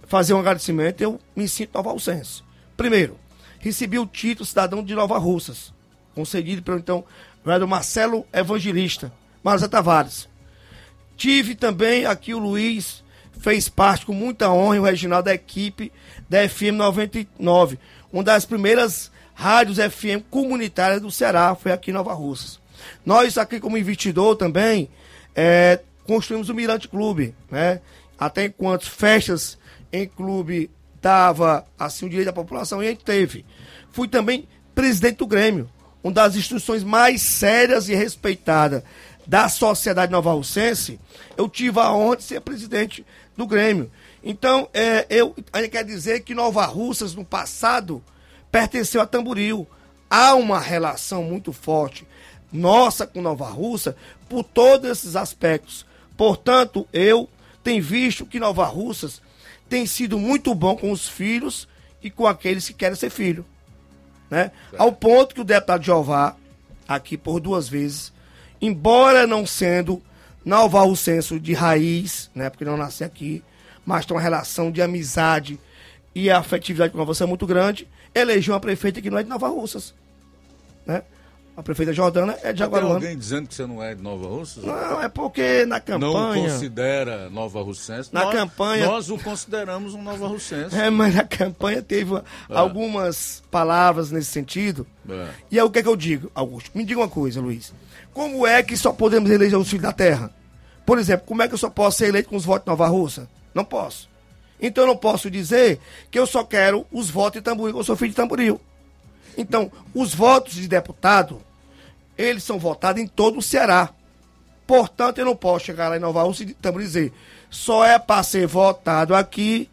fazer um agradecimento, eu me sinto Nova Alcense. Primeiro, recebi o título cidadão de Nova Russas, concedido pelo então vereador Marcelo Evangelista, Marcelo Tavares. Tive também aqui o Luiz, fez parte com muita honra, e o Reginaldo da equipe da FM 99, uma das primeiras rádios FM comunitárias do Ceará, foi aqui em Nova Russas. Nós aqui como investidor também, é, construímos o Mirante Clube, né? Até enquanto festas em clube dava assim o direito da população, e a gente teve. Fui também presidente do Grêmio, uma das instituições mais sérias e respeitadas da sociedade nova Russense, eu tive a honra de ser presidente do Grêmio. Então, é, eu ainda quer dizer que Nova Russas, no passado, pertenceu a Tamboril. Há uma relação muito forte nossa com Nova Russa por todos esses aspectos. Portanto, eu tenho visto que Nova Russas tem sido muito bom com os filhos e com aqueles que querem ser filho. Né? Ao ponto que o deputado Jeová, aqui por duas vezes, embora não sendo Nova Russenso de raiz, né, porque não nasce aqui, mas tem uma relação de amizade e afetividade com você é muito grande, elegeu uma prefeita que não é de Nova Russas. Né? A prefeita Jordana é de Tem Jaguaruana. alguém dizendo que você não é de Nova Russas? Não, é porque na Não campanha. considera Nova Russense. Na nós, campanha- Nós o consideramos um Nova Russense. É, mas na campanha teve É. algumas palavras nesse sentido. É. E aí o que é que eu digo, Augusto? Me diga uma coisa, Luiz. Como é que só podemos eleger os filhos da terra? Por exemplo, como é que eu só posso ser eleito com os votos de Nova Russa? Não posso. Então eu não posso dizer que eu só quero os votos de Tamboril, eu sou filho de Tamboril. Então, os votos de deputado, eles são votados em todo o Ceará. Portanto, eu não posso chegar lá em Nova Rússia e dizer só é para ser votado aqui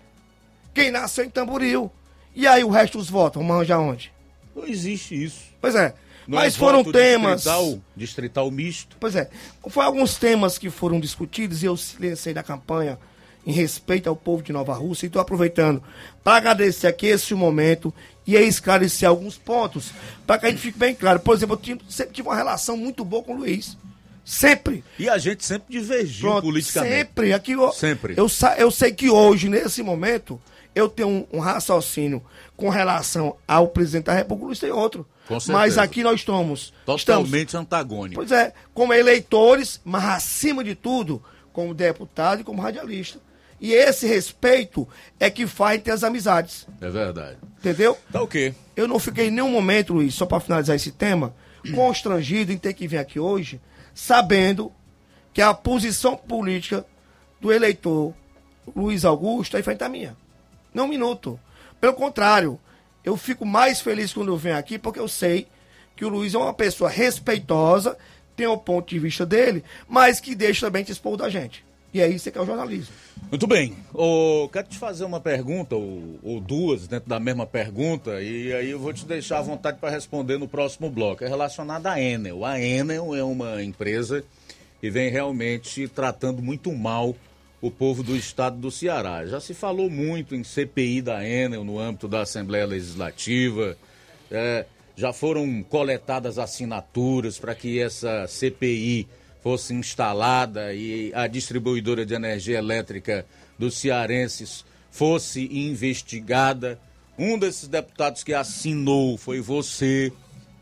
quem nasceu em Tamboril. E aí o resto dos votos, vamos arranjar onde? Não existe isso. Pois é. Não Mas é foram temas. Distrital, distrital misto. Pois é. Foram alguns temas que foram discutidos e eu silenciei da campanha em respeito ao povo de Nova Rússia. E estou aproveitando para agradecer aqui esse momento e esclarecer alguns pontos para que a gente fique bem claro. Por exemplo, eu tive- sempre tive uma relação muito boa com o Luiz. Sempre. E a gente sempre divergiu Pronto, politicamente. Sempre. Aqui, eu, Sempre. Eu, eu sei que hoje, nesse momento, eu tenho um, um raciocínio com relação ao presidente da República, o Luiz tem outro. Mas aqui nós estamos. estamos Totalmente antagônico. Pois é, como eleitores, mas acima de tudo, como deputado e como radialista. E esse respeito é que faz ter as amizades. É verdade. Entendeu? Tá ok. Eu não fiquei em nenhum momento, Luiz, só para finalizar esse tema, constrangido em ter que vir aqui hoje, sabendo que a posição política do eleitor Luiz Augusto é frente à minha. Não um minuto. Pelo contrário, eu fico mais feliz quando eu venho aqui, porque eu sei que o Luiz é uma pessoa respeitosa, tem o ponto de vista dele, mas que deixa também te expor da gente. E é isso que é o jornalismo. Muito bem. Ô, quero te fazer uma pergunta, ou, ou duas, dentro da mesma pergunta, e aí eu vou te deixar à vontade para responder no próximo bloco. É relacionada à Enel. A Enel é uma empresa que vem realmente tratando muito mal o povo do estado do Ceará. Já se falou muito em CPI da Enel no âmbito da Assembleia Legislativa. É, já foram coletadas assinaturas para que essa CPI fosse instalada e a distribuidora de energia elétrica dos cearenses fosse investigada. Um desses deputados que assinou foi você,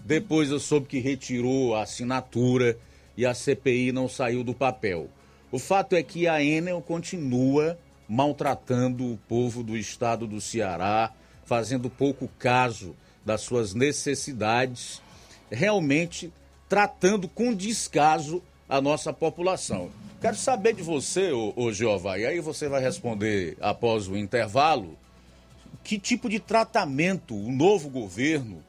Depois eu soube que retirou a assinatura e a CPI não saiu do papel. O fato é que a Enel continua maltratando o povo do estado do Ceará, fazendo pouco caso das suas necessidades, realmente tratando com descaso a nossa população. Quero saber de você, ô, ô Jeová, e aí você vai responder após o intervalo, que tipo de tratamento o novo governo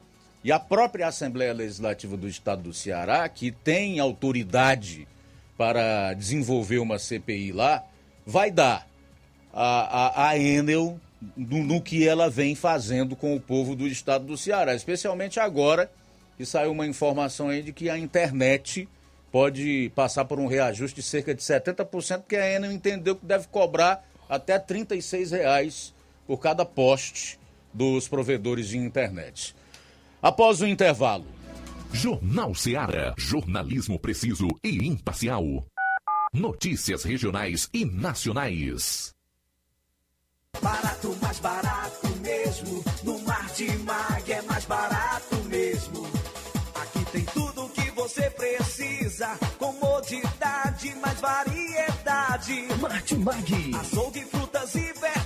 e a própria Assembleia Legislativa do Estado do Ceará, que tem autoridade para desenvolver uma CPI lá, vai dar a, a, a Enel no, no, que ela vem fazendo com o povo do Estado do Ceará, especialmente agora que saiu uma informação aí de que a internet pode passar por um reajuste de cerca de 70%, porque a Enel entendeu que deve cobrar até 36 reais por cada poste dos provedores de internet. Após o intervalo. Jornal Seara. Jornalismo preciso e imparcial. Notícias regionais e nacionais. Barato, mais barato mesmo. No Martimag é mais barato mesmo. Aqui tem tudo o que você precisa. Comodidade, mais variedade. Martimag. Açougue, frutas e verduras.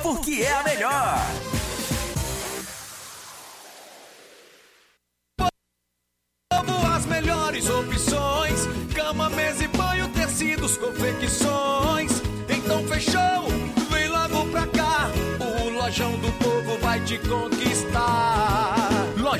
porque é a melhor. As melhores opções: cama, mesa e banho, tecidos, confecções. Então fechou, vem logo pra cá. O Lojão do Povo vai te conquistar.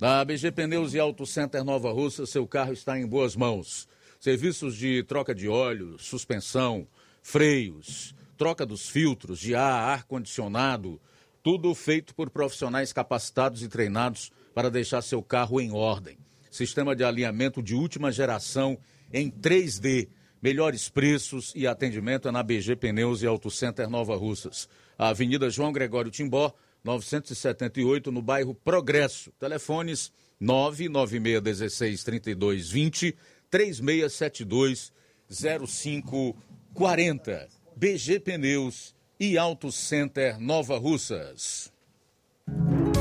Na BG Pneus e Auto Center Nova Russa, seu carro está em boas mãos. Serviços de troca de óleo, suspensão, freios, troca dos filtros de ar, ar-condicionado, tudo feito por profissionais capacitados e treinados para deixar seu carro em ordem. Sistema de alinhamento de última geração em 3D. Melhores preços e atendimento é na BG Pneus e Auto Center Nova Russas. Avenida João Gregório Timbó, 978, no bairro Progresso. Telefones 996163220, 3672 0540. BG Pneus e Auto Center Nova Russas.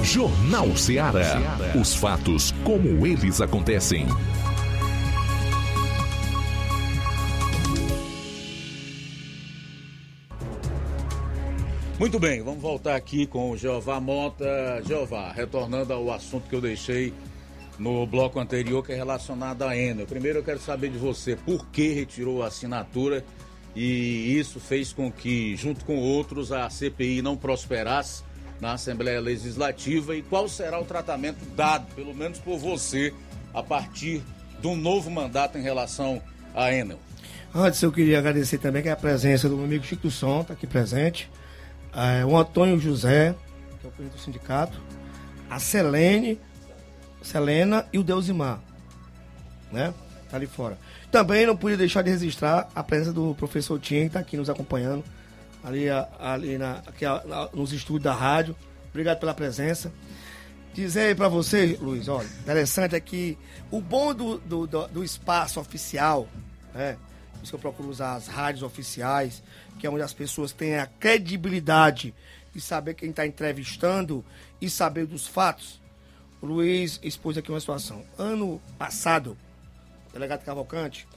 Jornal Ceará. Os fatos como eles acontecem. Muito bem, vamos voltar aqui com o Jeová Mota. Jeová, retornando ao assunto que eu deixei no bloco anterior, que é relacionado à Enel. Primeiro eu quero saber de você por que retirou a assinatura e isso fez com que, junto com outros, a CPI não prosperasse na Assembleia Legislativa e qual será o tratamento dado, pelo menos por você, a partir do novo mandato em relação à Enel. Antes eu queria agradecer também a presença do meu amigo Chico Som, está aqui presente é, o Antônio José, que é o presidente do sindicato, a Selene, Selena e o Deusimar, né? Tá ali fora. Também não pude deixar de registrar a presença do professor Tim, que está aqui nos acompanhando, ali, ali na, aqui, nos estúdios da rádio. Obrigado pela presença. dizer para você, Luiz, olha, interessante é que o bom do, do, do, do espaço oficial, né? Por isso que eu procuro usar as rádios oficiais, que é onde as pessoas têm a credibilidade de saber quem está entrevistando e saber dos fatos. O Luiz expôs aqui uma situação. Ano passado, o delegado Cavalcante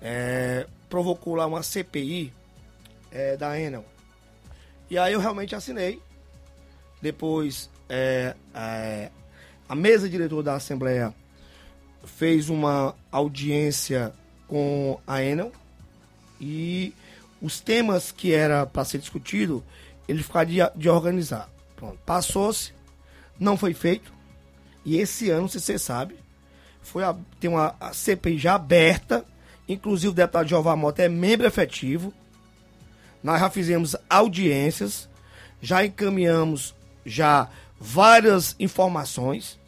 é, provocou lá uma CPI é, da Enel. E aí eu realmente assinei. Depois, é, é, a mesa diretora da Assembleia fez uma audiência com a Enel e os temas que era para ser discutido, ele ficaria de organizar. Pronto. Passou-se, não foi feito. E esse ano, se você sabe, foi a, tem uma a CPI já aberta. Inclusive o deputado Jeová Mota é membro efetivo. Nós já fizemos audiências, já encaminhamos já várias informações.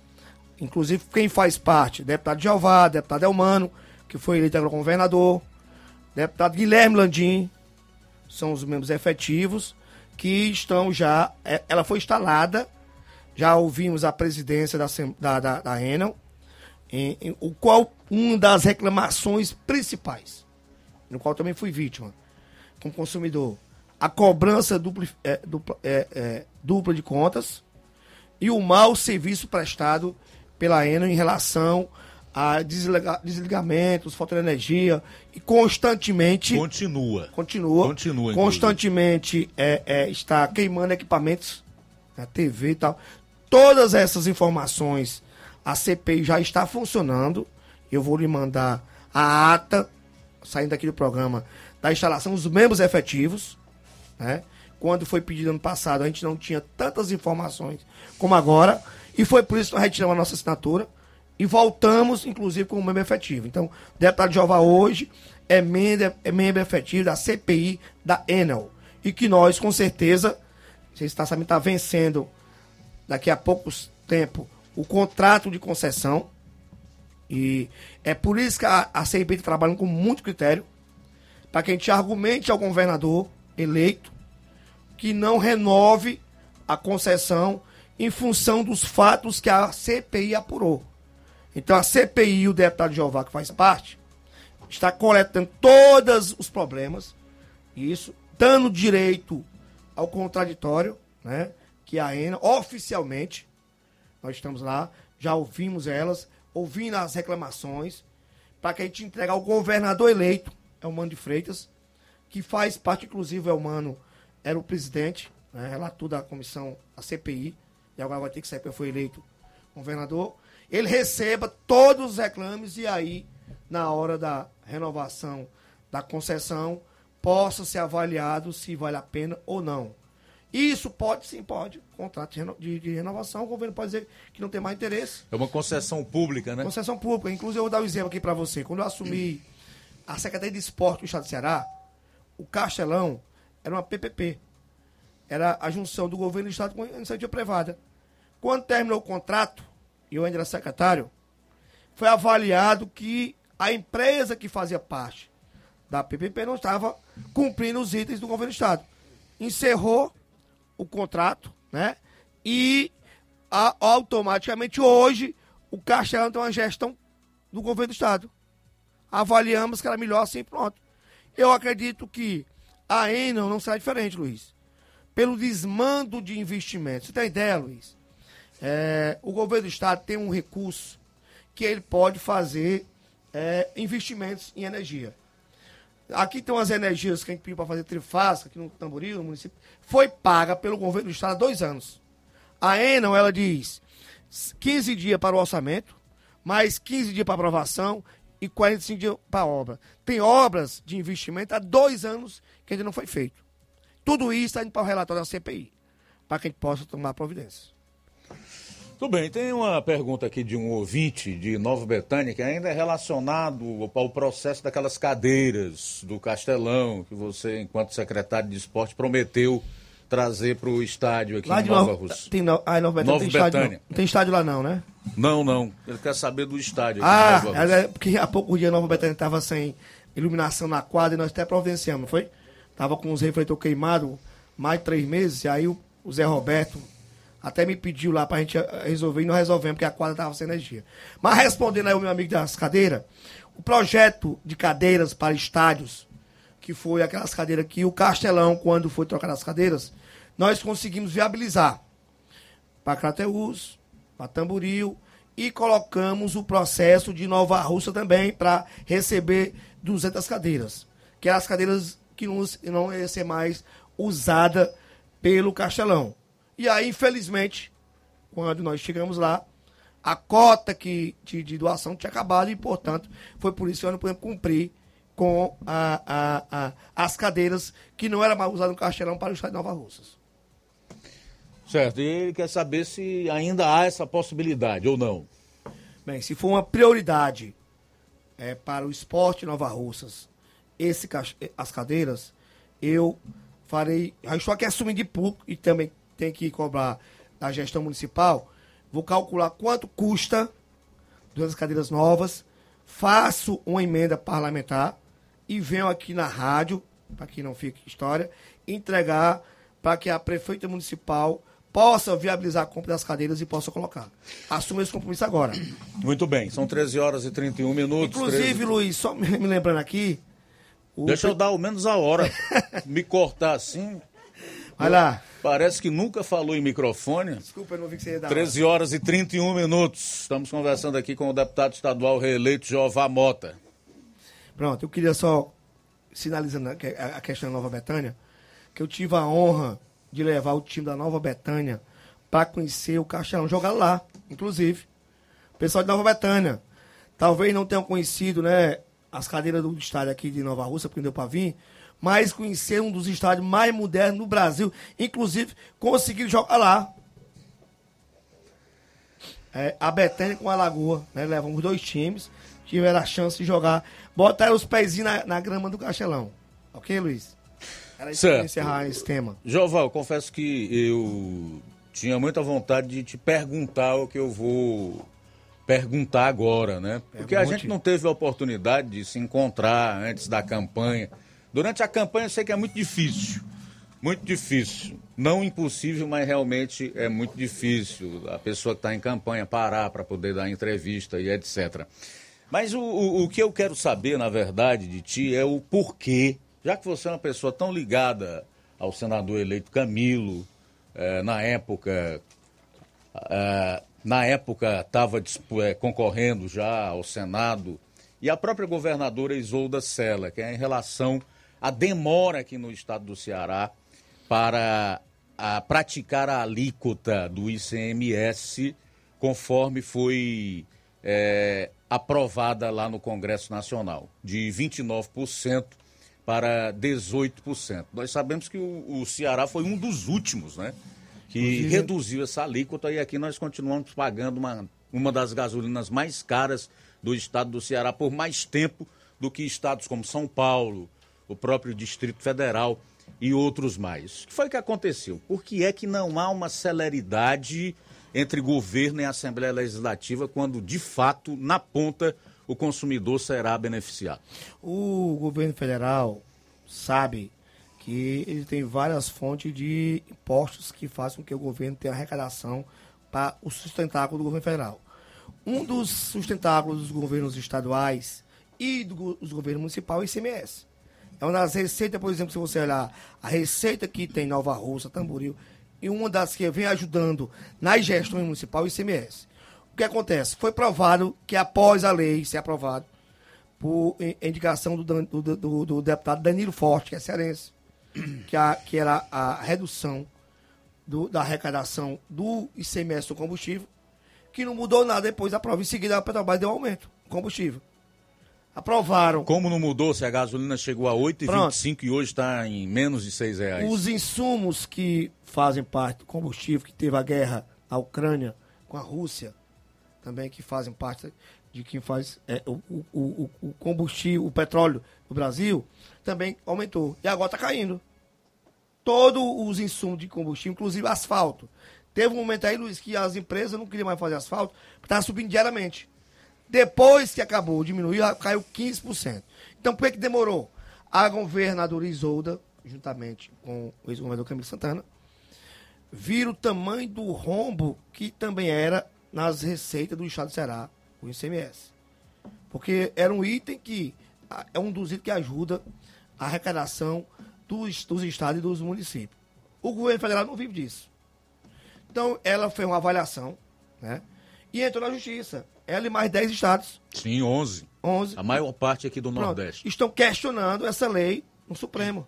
Inclusive quem faz parte, deputado Jeová, deputado Elmano, que foi eleito agora governador, deputado Guilherme Landim, são os membros efetivos que estão já. é, Ela foi instalada, já ouvimos a presidência da, da, da, da Enel, em, em- o qual uma das reclamações principais, no qual também fui vítima, como consumidor, a cobrança dupla, é, dupla, é, é, dupla de contas e o mau serviço prestado pela Enel em relação a desliga, desligamentos, falta de energia e constantemente Continua. continua, Continua, constantemente é, é, está queimando equipamentos, a TV e tal. Todas essas informações, a CPI já está funcionando. Eu vou lhe mandar a ata, saindo aqui do programa, da instalação dos membros efetivos. Né? Quando foi pedido ano passado, a gente não tinha tantas informações como agora. E foi por isso que nós retiramos a nossa assinatura e voltamos, inclusive, com membro efetivo. Então, o deputado Jeová hoje é membro, é membro efetivo da CPI da Enel. E que nós, com certeza, você está está vencendo daqui a poucos tempo o contrato de concessão. E é por isso que a, a CPI está trabalhando com muito critério para que a gente argumente ao governador eleito que não renove a concessão em função dos fatos que a CPI apurou. Então a CPI o deputado Jeová, que faz parte, está coletando todos os problemas, isso, dando direito ao contraditório, né? Que a ENA, oficialmente, nós estamos lá, já ouvimos elas, ouvindo as reclamações, para que a gente entregue ao governador eleito, é o Mano de Freitas, que faz parte, inclusive, é o Mano, era o presidente, né, relator da comissão, a CPI, e agora vai ter que sair porque foi eleito governador, ele receba todos os reclames e aí, na hora da renovação da concessão, possa ser avaliado se vale a pena ou não. Isso pode, sim, pode. Contrato de reno- de, de renovação, o governo pode dizer que não tem mais interesse. É uma concessão pública, né? Concessão pública. Inclusive, eu vou dar um exemplo aqui para você. Quando eu assumi a Secretaria de Esporte do Estado do Ceará, o Castelão era uma PPP. Era a junção do governo do Estado com a iniciativa privada. Quando terminou o contrato, e eu ainda era secretário, foi avaliado que a empresa que fazia parte da PPP não estava cumprindo os itens do governo do Estado. Encerrou o contrato, né? E a- automaticamente hoje o Castelão tem uma gestão do governo do Estado. Avaliamos que era melhor assim, pronto. Eu acredito que a Enel não será diferente, Luiz. Pelo desmando de investimentos. Você tem ideia, Luiz? É, o governo do Estado tem um recurso que ele pode fazer é, investimentos em energia. Aqui tem umas energias que a gente pediu para fazer trifásica, aqui no Tamboril, no município, foi paga pelo governo do Estado há dois anos. A Enel, ela diz 15 dias para o orçamento, mais 15 dias para aprovação e 45 dias para obra. Tem obras de investimento há dois anos que ainda não foi feito. Tudo isso está indo para o relatório da CPI, para que a gente possa tomar providências. Tudo bem, tem uma pergunta aqui de um ouvinte de Nova Betânia que ainda é relacionado ao processo daquelas cadeiras do Castelão que você, enquanto secretário de esporte, prometeu trazer para o estádio aqui Lá em de Nova Nova, Rússia. tem, no, ah, Nova Betânia, Nova tem estádio, Betânia. não. Não tem estádio lá não, né? Não, não. Ele quer saber do estádio aqui Ah, em Nova Rússia. era porque há pouco dia Nova Betânia estava sem iluminação na quadra e nós até providenciamos, não foi? Tava com os refletores queimados mais de três meses, e aí o Zé Roberto, Até me pediu lá pra gente eh, resolver e não resolvemos, porque a quadra tava sem energia. Mas respondendo aí o meu amigo das cadeiras, o projeto de cadeiras para estádios, que foi aquelas cadeiras que o Castelão, quando foi trocar as cadeiras, nós conseguimos viabilizar para Crateus, para Tamboril e colocamos o processo de Nova Russa também para receber 200 cadeiras, que é as cadeiras que não, não ia ser mais usada pelo Castelão. E aí, infelizmente, quando nós chegamos lá, a cota que, de, de doação tinha acabado e, portanto, foi por isso que nós não podemos cumprir com a, a, a, as cadeiras que não eram mais usadas no Castelão para o Estado de Nova Russas. Certo, e ele quer saber se ainda há essa possibilidade ou não. Bem, se for uma prioridade é, para o esporte Nova Russas, esse, as cadeiras, eu farei. Já estou aqui assumindo de público e também tem que cobrar da gestão municipal. Vou calcular quanto custa duas cadeiras novas, faço uma emenda parlamentar e venho aqui na rádio, para que não fique história, entregar para que a prefeita municipal possa viabilizar a compra das cadeiras e possa colocar. Assumo esse compromisso agora. Muito bem, são 13 horas e 31 minutos. Inclusive, 13... Luiz, só me lembrando aqui. Deixa eu dar ao menos a hora. me cortar assim. Vai lá. Parece que nunca falou em microfone. Desculpa, eu não vi que você ia dar. 13 horas e 31 minutos. Estamos conversando aqui com o deputado estadual reeleito Jeová Mota. Pronto, eu queria só, sinalizando a questão da Nova Betânia, que eu tive a honra de levar o time da Nova Betânia para conhecer o Caixão, jogar lá, inclusive. O pessoal de Nova Betânia. Talvez não tenham conhecido, né, as cadeiras do estádio aqui de Nova Rússia, porque não deu para vir, mas conhecer um dos estádios mais modernos do Brasil. Inclusive, conseguiram jogar lá. É, a Betânia com a Lagoa, né? Levam os dois times, tiveram a chance de jogar. Botaram os pezinhos na, na grama do Castelão. Ok, Luiz? Era isso certo. encerrar esse tema. Joval, confesso que eu tinha muita vontade de te perguntar o que eu vou perguntar agora, né? Porque Pergunte. a gente não teve a oportunidade de se encontrar antes da campanha. Durante a campanha eu sei que é muito difícil. Muito difícil. Não impossível, mas realmente é muito difícil a pessoa que está em campanha parar para poder dar entrevista e etc. Mas o, o, o que eu quero saber, na verdade, de ti é o porquê já que você é uma pessoa tão ligada ao senador eleito Camilo, eh, na época, eh, na época estava eh, concorrendo já ao Senado, e a própria governadora Isolda Sela, que é em relação à demora aqui no estado do Ceará para a praticar a alíquota do ICMS, conforme foi é, aprovada lá no Congresso Nacional, de 29% para 18%. Nós sabemos que o, o Ceará foi um dos últimos, né? Que Inclusive... reduziu essa alíquota e aqui nós continuamos pagando uma, uma das gasolinas mais caras do estado do Ceará por mais tempo do que estados como São Paulo, o próprio Distrito Federal e outros mais. O que foi que aconteceu? Por que é que não há uma celeridade entre governo e Assembleia Legislativa quando, de fato, na ponta, o consumidor será beneficiado? O governo federal sabe que ele tem várias fontes de impostos que fazem com que o governo tenha arrecadação para o sustentáculo do governo federal. Um dos sustentáculos dos governos estaduais e dos governos municipais é o ICMS. É uma das receitas, por exemplo, se você olhar a receita que tem Nova Rússia, Tamboril, e uma das que vem ajudando nas gestões municipais, é o ICMS. O que acontece? Foi provado que após a lei ser aprovada, por indicação do, do, do, do deputado Danilo Forte, que é cearense, que, a, que era a redução da arrecadação do ICMS do combustível, que não mudou nada depois da prova. Em seguida, a Petrobras deu aumento do combustível. Aprovaram. Como não mudou se a gasolina chegou a 8,25 e hoje está em menos de 6 reais? Os insumos que fazem parte do combustível, que teve a guerra na Ucrânia com a Rússia, também que fazem parte de quem faz é, o, o, o, combustível, o petróleo no Brasil, também aumentou. E agora está caindo. Todos os insumos de combustível, inclusive asfalto. Teve um momento aí, Luiz, que as empresas não queriam mais fazer asfalto, porque estava subindo diariamente. Depois que acabou, diminuiu, caiu 15%. Então, por que, que demorou? A governadora Isolda, juntamente com o ex-governador Camilo Santana, vira o tamanho do rombo que também era nas receitas do Estado do Ceará, o ICMS. Porque era um item que é um dos itens que ajuda a arrecadação dos, dos estados e dos municípios. O governo federal não vive disso. Então, ela fez uma avaliação, né? E entrou na justiça. Ela e mais 10 estados. Sim, 11. 11. A maior parte aqui do Pronto. Nordeste. Estão questionando essa lei no Supremo.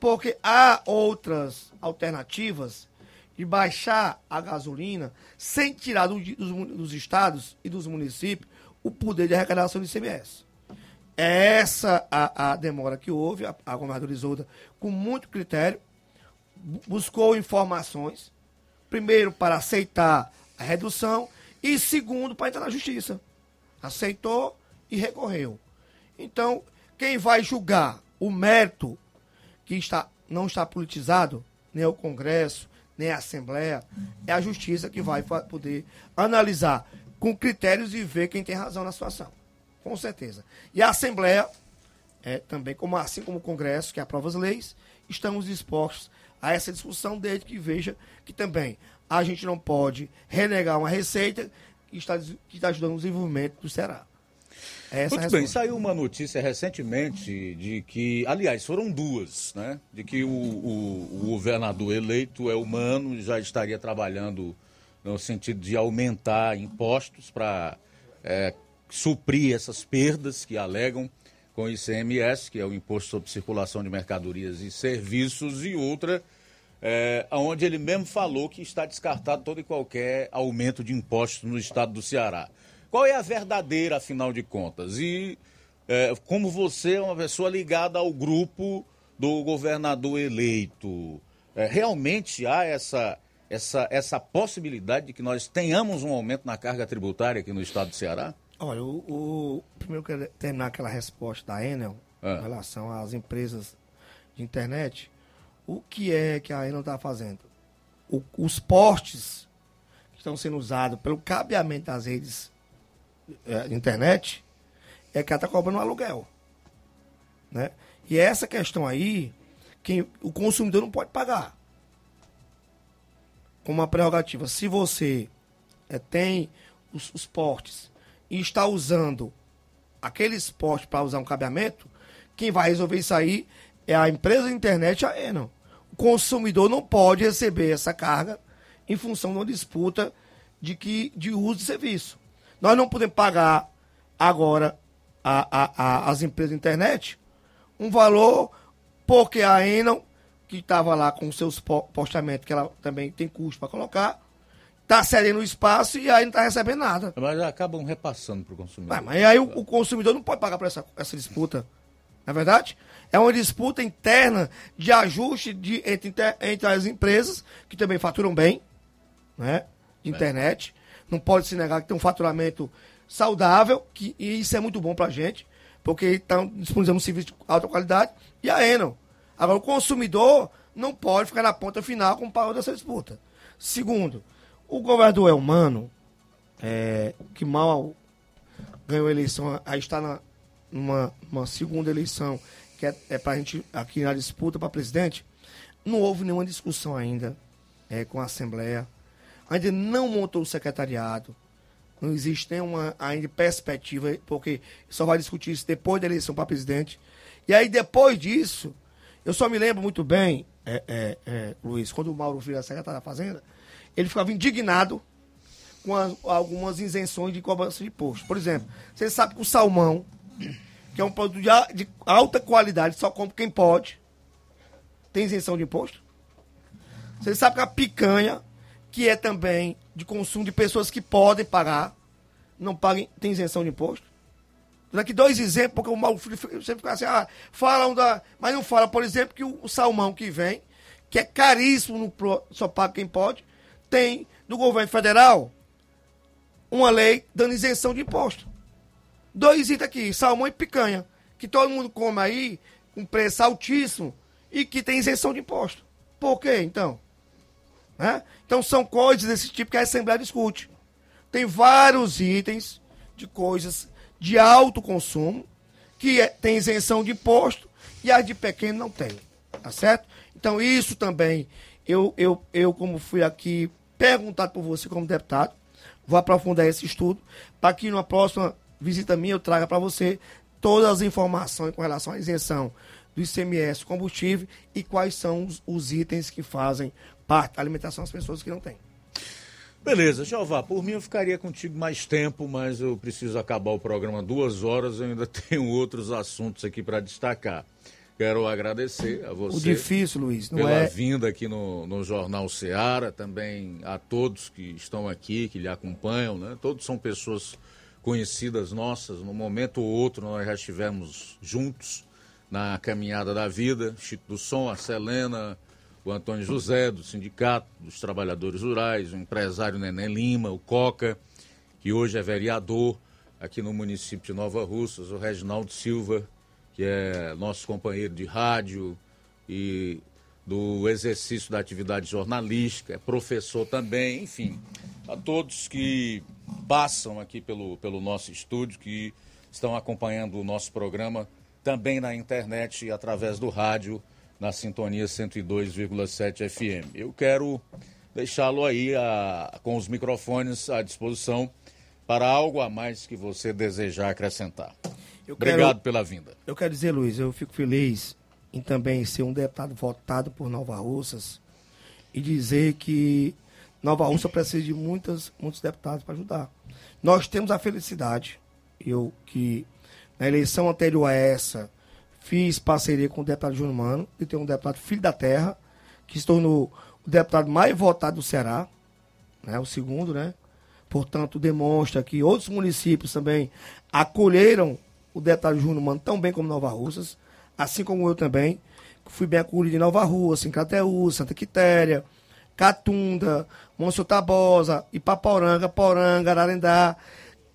Porque há outras alternativas de baixar a gasolina sem tirar do- dos, dos estados e dos municípios o poder de arrecadação do ICMS. É essa a, a demora que houve, a, a governadora Isolda, com muito critério, bu- buscou informações, primeiro para aceitar a redução e segundo para entrar na justiça. Aceitou e recorreu. Então, quem vai julgar o mérito que está, não está politizado, nem o Congresso, nem a Assembleia, é a Justiça que vai poder analisar com critérios e ver quem tem razão na situação. Com certeza. E a Assembleia, é, também, como, assim como o Congresso, que aprova as leis, estamos dispostos a essa discussão desde que veja que também a gente não pode renegar uma receita que está, que está ajudando o desenvolvimento do Ceará. Essa é Muito bem, saiu uma notícia recentemente de que, aliás, foram duas, né? De que o, o- o governador eleito é humano e já estaria trabalhando no sentido de aumentar impostos para suprir essas perdas que alegam com o ICMS, que é o Imposto sobre Circulação de Mercadorias e Serviços, e outra, é, onde ele mesmo falou que está descartado todo e qualquer aumento de impostos no estado do Ceará. Qual é a verdadeira, afinal de contas? E é, como você é uma pessoa ligada ao grupo do governador eleito, é, realmente há essa, essa, essa possibilidade de que nós tenhamos um aumento na carga tributária aqui no estado do Ceará? Olha, o, o- primeiro eu quero terminar aquela resposta da Enel Ah. em relação às empresas de internet. O que é que a Enel está fazendo? O- os postes que estão sendo usados pelo cabeamento das redes eh, de internet é que ela está cobrando um aluguel. Né? E essa questão aí, quem, o consumidor não pode pagar. Como uma prerrogativa. Se você eh, tem os, os portes e está usando aqueles postes para usar um cabeamento, quem vai resolver isso aí é a empresa de internet a Enel. Consumidor não pode receber essa carga em função de uma disputa de, que, de uso de serviço. Nós não podemos pagar agora a, a, a- as empresas de internet um valor porque a Enel, que estava lá com seus po- postamentos, que ela também tem custo para colocar, está cedendo o espaço e aí não está recebendo nada. Mas acabam repassando para o consumidor. Ah, mas aí o, o consumidor não pode pagar por essa, essa disputa. Não é verdade? É uma disputa interna de ajuste de, entre, entre as empresas, que também faturam bem, né? De internet. Não pode se negar que tem um faturamento saudável, que, e isso é muito bom pra gente, porque estão disponibilizando um serviço de alta qualidade, e a Enel. Agora, o consumidor não pode ficar na ponta final com o pau dessa disputa. Segundo, o governador é humano, é, que mal ganhou a eleição, aí está na, numa, numa segunda eleição, que é, é para a gente, aqui na disputa para presidente, não houve nenhuma discussão ainda é, com a Assembleia, ainda não montou o secretariado, não existe nenhuma ainda perspectiva, porque só vai discutir isso depois da eleição para presidente. E aí, depois disso, eu só me lembro muito bem, é, é, é, Luiz, quando o Mauro Filho era secretário da Fazenda, ele ficava indignado com as- algumas isenções de cobrança de imposto. Por exemplo, você sabe que o salmão, que é um produto de, alta qualidade, só compra quem pode, tem isenção de imposto? Você sabe que a picanha, que é também de consumo de pessoas que podem pagar, não paguem, tem isenção de imposto? Vou dar aqui dois exemplos, porque o fica- sempre fica assim, ah, falam da. Mas não fala, por exemplo, que o, salmão que vem, que é caríssimo, no, só paga quem pode, tem do governo federal uma lei dando isenção de imposto. Dois itens aqui, salmão e picanha, que todo mundo come aí, com preço altíssimo, e que tem isenção de imposto. Por quê, então? Né? Então são coisas desse tipo que a Assembleia discute. Tem vários itens de coisas de alto consumo que é- tem isenção de imposto e as de pequeno não tem. Tá certo? Então isso também Eu, eu, eu como fui aqui perguntado por você como deputado, vou aprofundar esse estudo para que numa próxima visita minha eu traga para você todas as informações com relação à isenção do ICMS combustível e quais são os, os itens que fazem parte da alimentação das pessoas que não têm. Beleza, Jeová, por mim eu ficaria contigo mais tempo, mas eu preciso acabar o programa duas horas, eu ainda tenho outros assuntos aqui para destacar. Quero agradecer a você. O difícil, Luiz, não pela é. vinda aqui no, no Jornal Seara, também a todos que estão aqui, que lhe acompanham, né? Todos são pessoas conhecidas nossas, no momento ou outro nós já estivemos juntos na caminhada da vida, Chico do Som, a Selena, o Antônio José, do Sindicato dos Trabalhadores Rurais, o empresário Neném Lima, o Coca, que hoje é vereador aqui no município de Nova Russas, o Reginaldo Silva, que é nosso companheiro de rádio e do exercício da atividade jornalística, é professor também, enfim, a todos que passam aqui pelo, pelo nosso estúdio, que estão acompanhando o nosso programa também na internet e através do rádio na sintonia 102,7 FM. Eu quero deixá-lo aí a, com os microfones à disposição para algo a mais que você desejar acrescentar. Eu Obrigado quero- pela vinda. Eu quero dizer, Luiz, eu fico feliz em também ser um deputado votado por Nova Russas e dizer que Nova Russa precisa de muitas, muitos deputados para ajudar. Nós temos a felicidade, eu que na eleição anterior a essa fiz parceria com o deputado Júnior Mano, e tem um deputado filho da terra, que se tornou o deputado mais votado do Ceará, né, o segundo, né? Portanto, demonstra que outros municípios também acolheram o deputado Júnior Mano tão bem como Nova Russas, assim como eu também, fui bem acolhido em Nova Rússia, em Crateús, Santa Quitéria, Catunda, Monsenhor Tabosa, Ipaporanga, Poranga, Ararendá,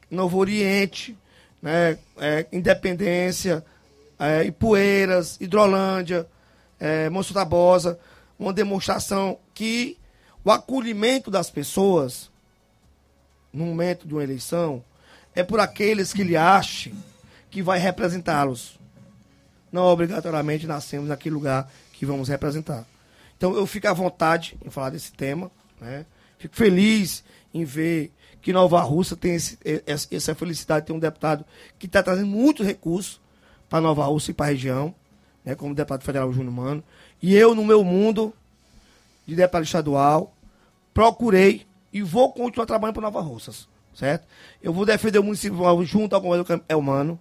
Novo Oriente, né, é, Independência, é, Ipueiras, Hidrolândia, é, Tabosa, uma demonstração que o acolhimento das pessoas no momento de uma eleição é por aqueles que lhe achem que vai representá-los. Não obrigatoriamente nascemos naquele lugar que vamos representar. Então eu fico à vontade em falar desse tema, né? Fico feliz em ver que Nova Russa tem esse- essa felicidade de ter um deputado que está trazendo muitos recursos para Nova Russa e para a região, né? como deputado federal Júnior Mano. E eu, no meu mundo de deputado estadual, procurei e vou continuar trabalhando para Nova Russas, certo? Eu vou defender o município junto ao governador Elmano,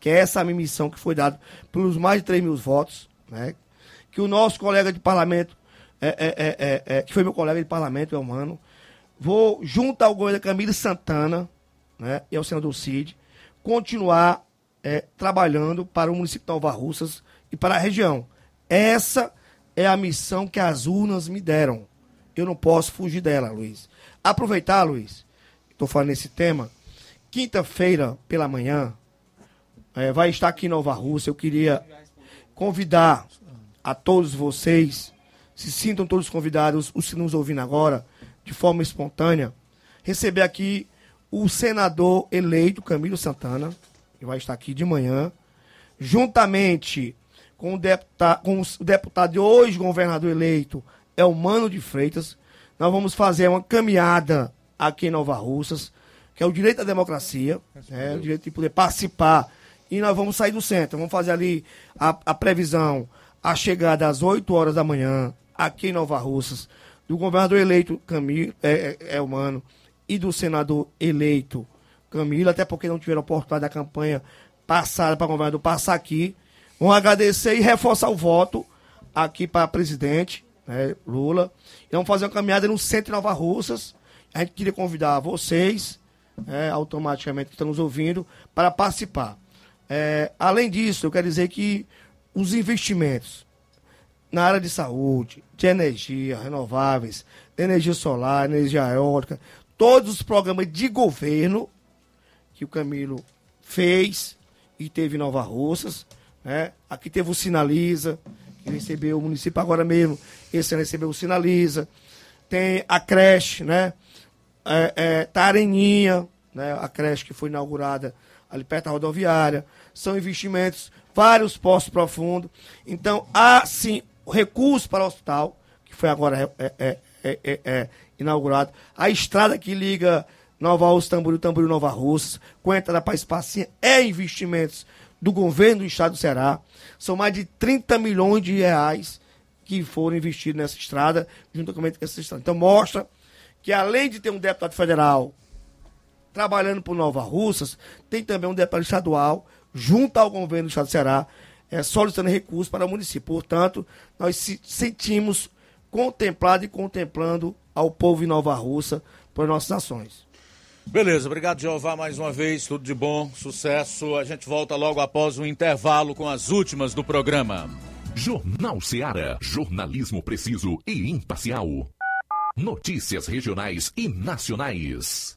que é essa missão que foi dada pelos mais de 3 mil votos, né? Que o nosso colega de parlamento, é, é, é, é, é, que foi meu colega de parlamento, Elmano, vou, junto ao governador Camilo Santana, né? E ao senador Cid, continuar é, trabalhando para o município de Nova Russas e para a região. Essa é a missão que as urnas me deram. Eu não posso fugir dela, Luiz. Aproveitar, Luiz, estou falando nesse tema. Quinta-feira, pela manhã, eh, vai estar aqui em Nova Rússia. Eu queria convidar a todos vocês, se sintam todos convidados, os que nos ouvindo agora, de forma espontânea, receber aqui o senador eleito Camilo Santana, que vai estar aqui de manhã, juntamente com o deputado, com o deputado e hoje governador eleito, Elmano de Freitas. Nós vamos fazer uma caminhada aqui em Nova Russas, que é o direito à democracia, né, o direito de poder participar. E nós vamos sair do centro, vamos fazer ali a, a previsão, a chegada às 8 horas da manhã, aqui em Nova Russas, do governador eleito Camilo, é, é, Elmano e do senador eleito Camilo, até porque não tiveram oportunidade da campanha passada para o governador passar aqui. Vamos agradecer e reforçar o voto aqui para presidente, né, Lula. E vamos fazer uma caminhada no centro de Nova Russas. A gente queria convidar vocês, né, automaticamente que estão nos ouvindo, para participar. É, além disso, eu quero dizer que os investimentos na área de saúde, de energia renováveis, energia solar, energia eólica, todos os programas de governo que o Camilo fez e teve em Nova Russas, né? Aqui teve o Sinaliza, que recebeu o município agora mesmo, esse ano recebeu o Sinaliza. Tem a creche, né? É, é, Tareninha, né? A creche que foi inaugurada ali perto da rodoviária. São investimentos, vários postos profundos. Então, há sim recurso para o hospital, que foi agora é, é, é, é, é inaugurado. A estrada que liga Nova Rússia, Tamboril, Tamboril, Nova Rússia, com a entrada para Espacinha, é investimentos do governo do estado do Ceará. São mais de 30 milhões de reais que foram investidos nessa estrada, juntamente com essa estrada. Então mostra que além de ter um deputado federal trabalhando por Nova Russas, tem também um deputado estadual, junto ao governo do estado do Ceará, é, solicitando recursos para o município. Portanto, nós se sentimos contemplados e contemplando ao povo de Nova Russa por nossas ações. Beleza, obrigado Jeová mais uma vez, tudo de bom, sucesso. A gente volta logo após o intervalo com as últimas do programa. Jornal Seara, jornalismo preciso e imparcial. Notícias regionais e nacionais.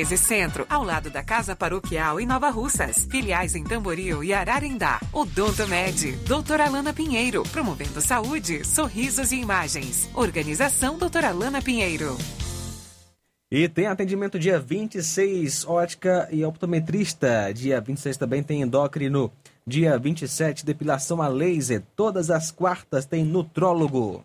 1213 Centro, ao lado da Casa Paroquial em Nova Russas. Filiais em Tamboril e Ararindá. Odonto Med, doutora Alana Pinheiro, promovendo saúde, sorrisos e imagens. Organização doutora Alana Pinheiro. E tem atendimento dia 26, ótica e optometrista. Dia 26 também tem endócrino. Dia 27, depilação a laser. Todas as quartas tem nutrólogo.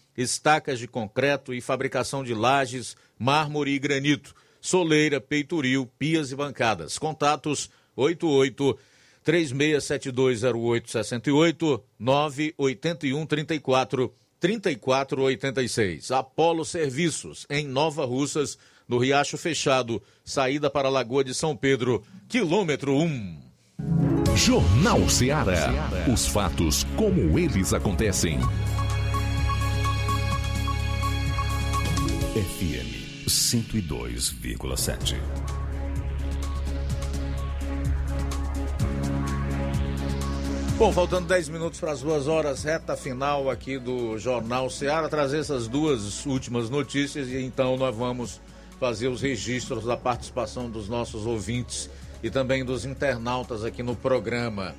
estacas de concreto e fabricação de lajes, mármore e granito, soleira, peitoril, pias e bancadas. Contatos 88 36720868 981 34 3486. Apolo Serviços, em Nova Russas, no Riacho Fechado, saída para a Lagoa de São Pedro, quilômetro 1. Jornal Ceará. Os fatos como eles acontecem. FM 102,7. Bom, faltando 10 minutos para as duas horas, reta final aqui do Jornal Ceará, trazer essas duas últimas notícias e então nós vamos fazer os registros da participação dos nossos ouvintes e também dos internautas aqui no programa.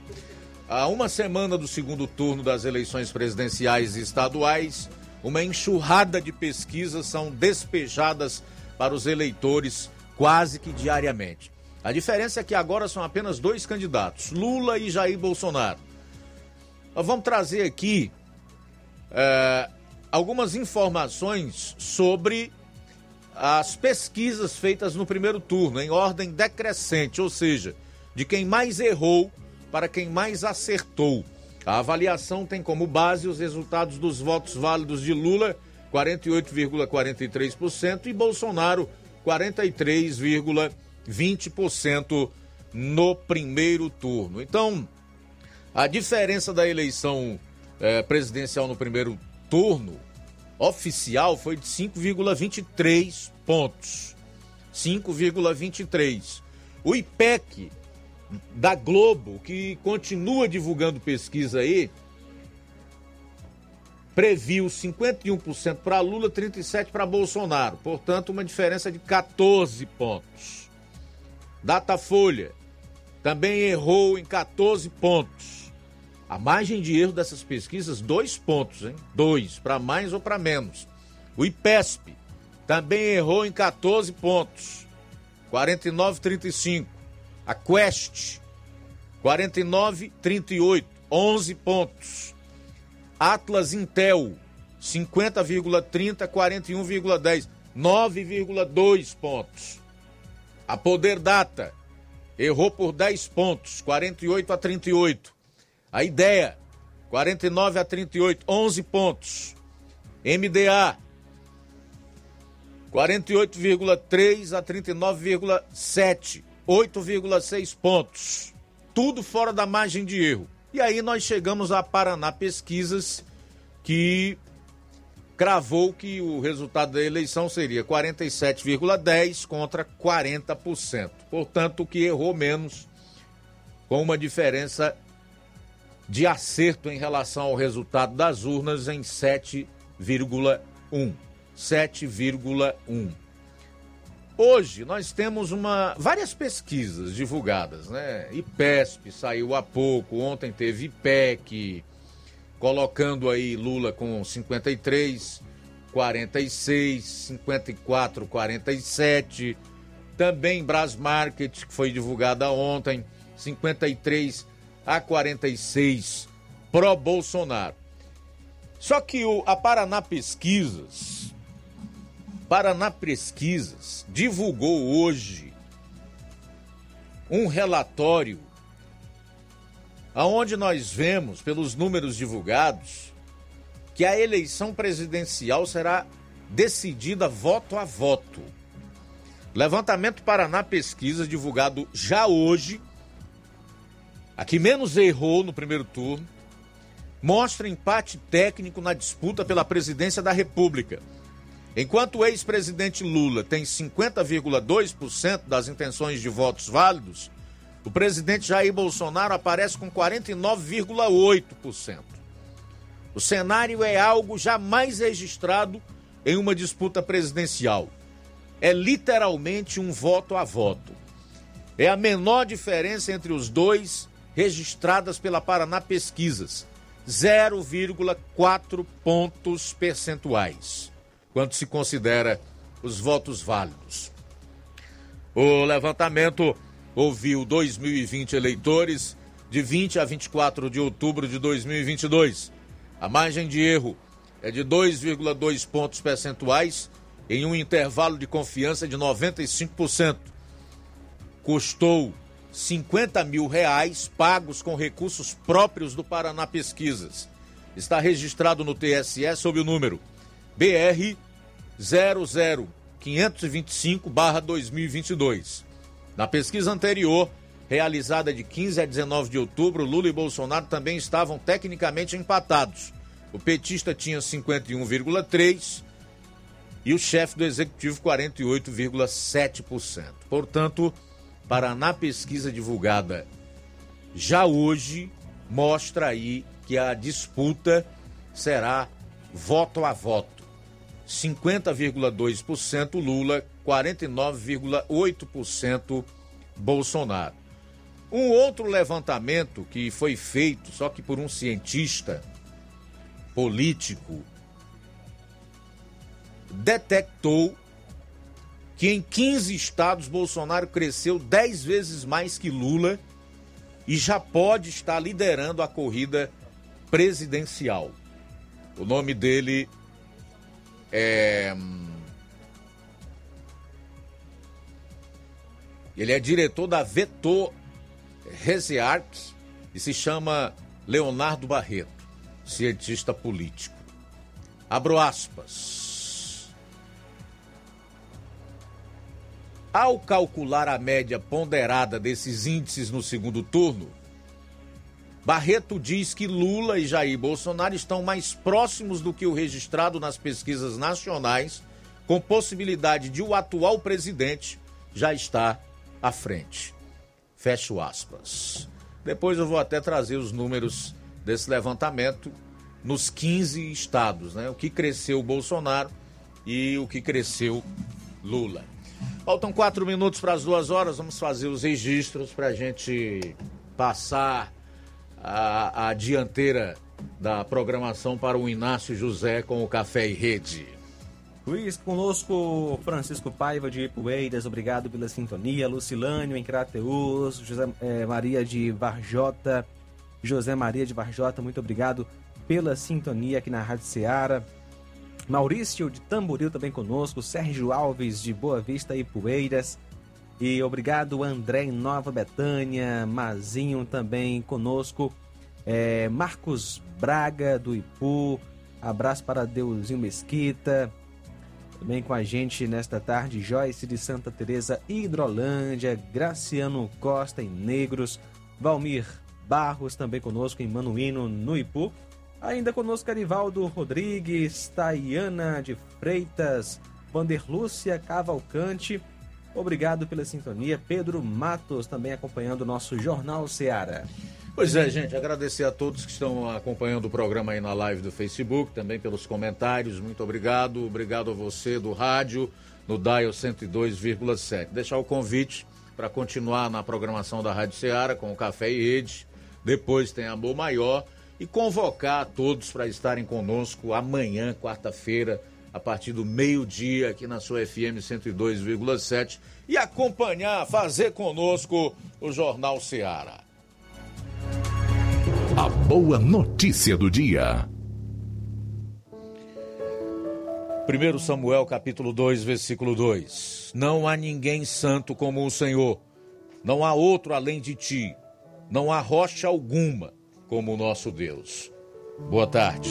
Há uma semana do segundo turno das eleições presidenciais e estaduais, uma enxurrada de pesquisas são despejadas para os eleitores quase que diariamente. A diferença é que agora são apenas dois candidatos, Lula e Jair Bolsonaro. Nós vamos trazer aqui é, algumas informações sobre as pesquisas feitas no primeiro turno, em ordem decrescente, ou seja, de quem mais errou para quem mais acertou. A avaliação tem como base os resultados dos votos válidos de Lula, 48,43%, e Bolsonaro, 43,20% no primeiro turno. Então, a diferença da eleição eh, presidencial no primeiro turno oficial foi de 5,23 pontos. 5,23. O IPEC da Globo, que continua divulgando pesquisa aí, previu 51% para Lula, 37% para Bolsonaro. Portanto, uma diferença de 14 pontos. Datafolha também errou em 14 pontos. A margem de erro dessas pesquisas, dois pontos, hein? Dois, para mais ou para menos. O IPESP também errou em 14 pontos, 49,35. A Quest, 49,38, 11 pontos. Atlas Intel, 50,30, 41,10, 9,2 pontos. A Poder Data errou por 10 pontos, 48 a 38. A ideia, 49 a 38, 11 pontos. MDA, 48,3 a 39,7, 8,6 pontos. Tudo fora da margem de erro. E aí nós chegamos a Paraná Pesquisas, que cravou que o resultado da eleição seria 47,10 contra 40%. Portanto, que errou menos, com uma diferença de acerto em relação ao resultado das urnas em 7,1. 7,1. Hoje nós temos uma várias pesquisas divulgadas, né? IPESP saiu há pouco, ontem teve IPEC, colocando aí Lula com 53, 46, 54, 47. Também Brasmarket, que foi divulgada ontem, 53 a 46 pró-Bolsonaro. Só que o, a Paraná Pesquisas, Paraná Pesquisas divulgou hoje um relatório aonde nós vemos pelos números divulgados que a eleição presidencial será decidida voto a voto. Levantamento Paraná Pesquisas divulgado já hoje a que menos errou no primeiro turno, mostra empate técnico na disputa pela presidência da República. Enquanto o ex-presidente Lula tem 50,2% das intenções de votos válidos, o presidente Jair Bolsonaro aparece com 49,8%. O cenário é algo jamais registrado em uma disputa presidencial. é literalmente um voto a voto. É a menor diferença entre os dois registradas pela Paraná Pesquisas, 0,4 pontos percentuais, quando se considera os votos válidos. O levantamento ouviu 2020 eleitores de 20 a 24 de outubro de 2022. A margem de erro é de 2,2 pontos percentuais em um intervalo de confiança de 95%. Custou 50 mil reais pagos com recursos próprios do Paraná Pesquisas. Está registrado no TSE sob o número BR 00525-2022. Na pesquisa anterior, realizada de 15 a 19 de outubro, Lula e Bolsonaro também estavam tecnicamente empatados. O petista tinha 51,3% e o chefe do executivo 48,7%. Portanto, Paraná Pesquisa divulgada já hoje mostra aí que a disputa será voto a voto. 50,2% Lula, 49,8% Bolsonaro. Um outro levantamento que foi feito, só que por um cientista político, detectou que em 15 estados Bolsonaro cresceu 10 vezes mais que Lula e já pode estar liderando a corrida presidencial. O nome dele é. Ele é diretor da Vetor Research e se chama Leonardo Barreto, cientista político. Abro aspas. Ao calcular a média ponderada desses índices no segundo turno, Barreto diz que Lula e Jair Bolsonaro estão mais próximos do que o registrado nas pesquisas nacionais, com possibilidade de o atual presidente já estar à frente. Fecho aspas. Depois eu vou até trazer os números desse levantamento nos 15 estados, né? O que cresceu Bolsonaro e o que cresceu Lula. Faltam quatro minutos para as duas horas, vamos fazer os registros para a gente passar a, a dianteira da programação para o Inácio José com o Café e Rede. Luiz, conosco Francisco Paiva de Ipueiras, obrigado pela sintonia. Lucilânio em Crateus, José eh, Maria de Varjota, José Maria de Varjota, muito obrigado pela sintonia aqui na Rádio Ceará. Maurício de Tamboril também conosco, Sérgio Alves de Boa Vista e Poeiras. E obrigado André em Nova Betânia, Mazinho também conosco. É, Marcos Braga do Ipu, abraço para Deusinho Mesquita. Também com a gente nesta tarde, Joyce de Santa Teresa, Hidrolândia, Graciano Costa em Negros, Valmir Barros também conosco em Manuíno, no Ipu. Ainda conosco Arivaldo Rodrigues, Tayana de Freitas, Vanderlúcia Cavalcante. Obrigado pela sintonia. Pedro Matos também acompanhando o nosso Jornal Seara. Pois é, gente, agradecer a todos que estão acompanhando o programa aí na live do Facebook, também pelos comentários. Muito obrigado. Obrigado a você do rádio, no Dial 102,7. Deixar o convite para continuar na programação da Rádio Ceará com o Café e Rede. Depois tem Amor Maior e convocar a todos para estarem conosco amanhã, quarta-feira, a partir do meio-dia, aqui na sua FM 102,7 e acompanhar, fazer conosco o Jornal Ceará. A boa notícia do dia. 1 Samuel capítulo 2, versículo 2. Não há ninguém santo como o Senhor. Não há outro além de ti. Não há rocha alguma como o nosso Deus. Boa tarde.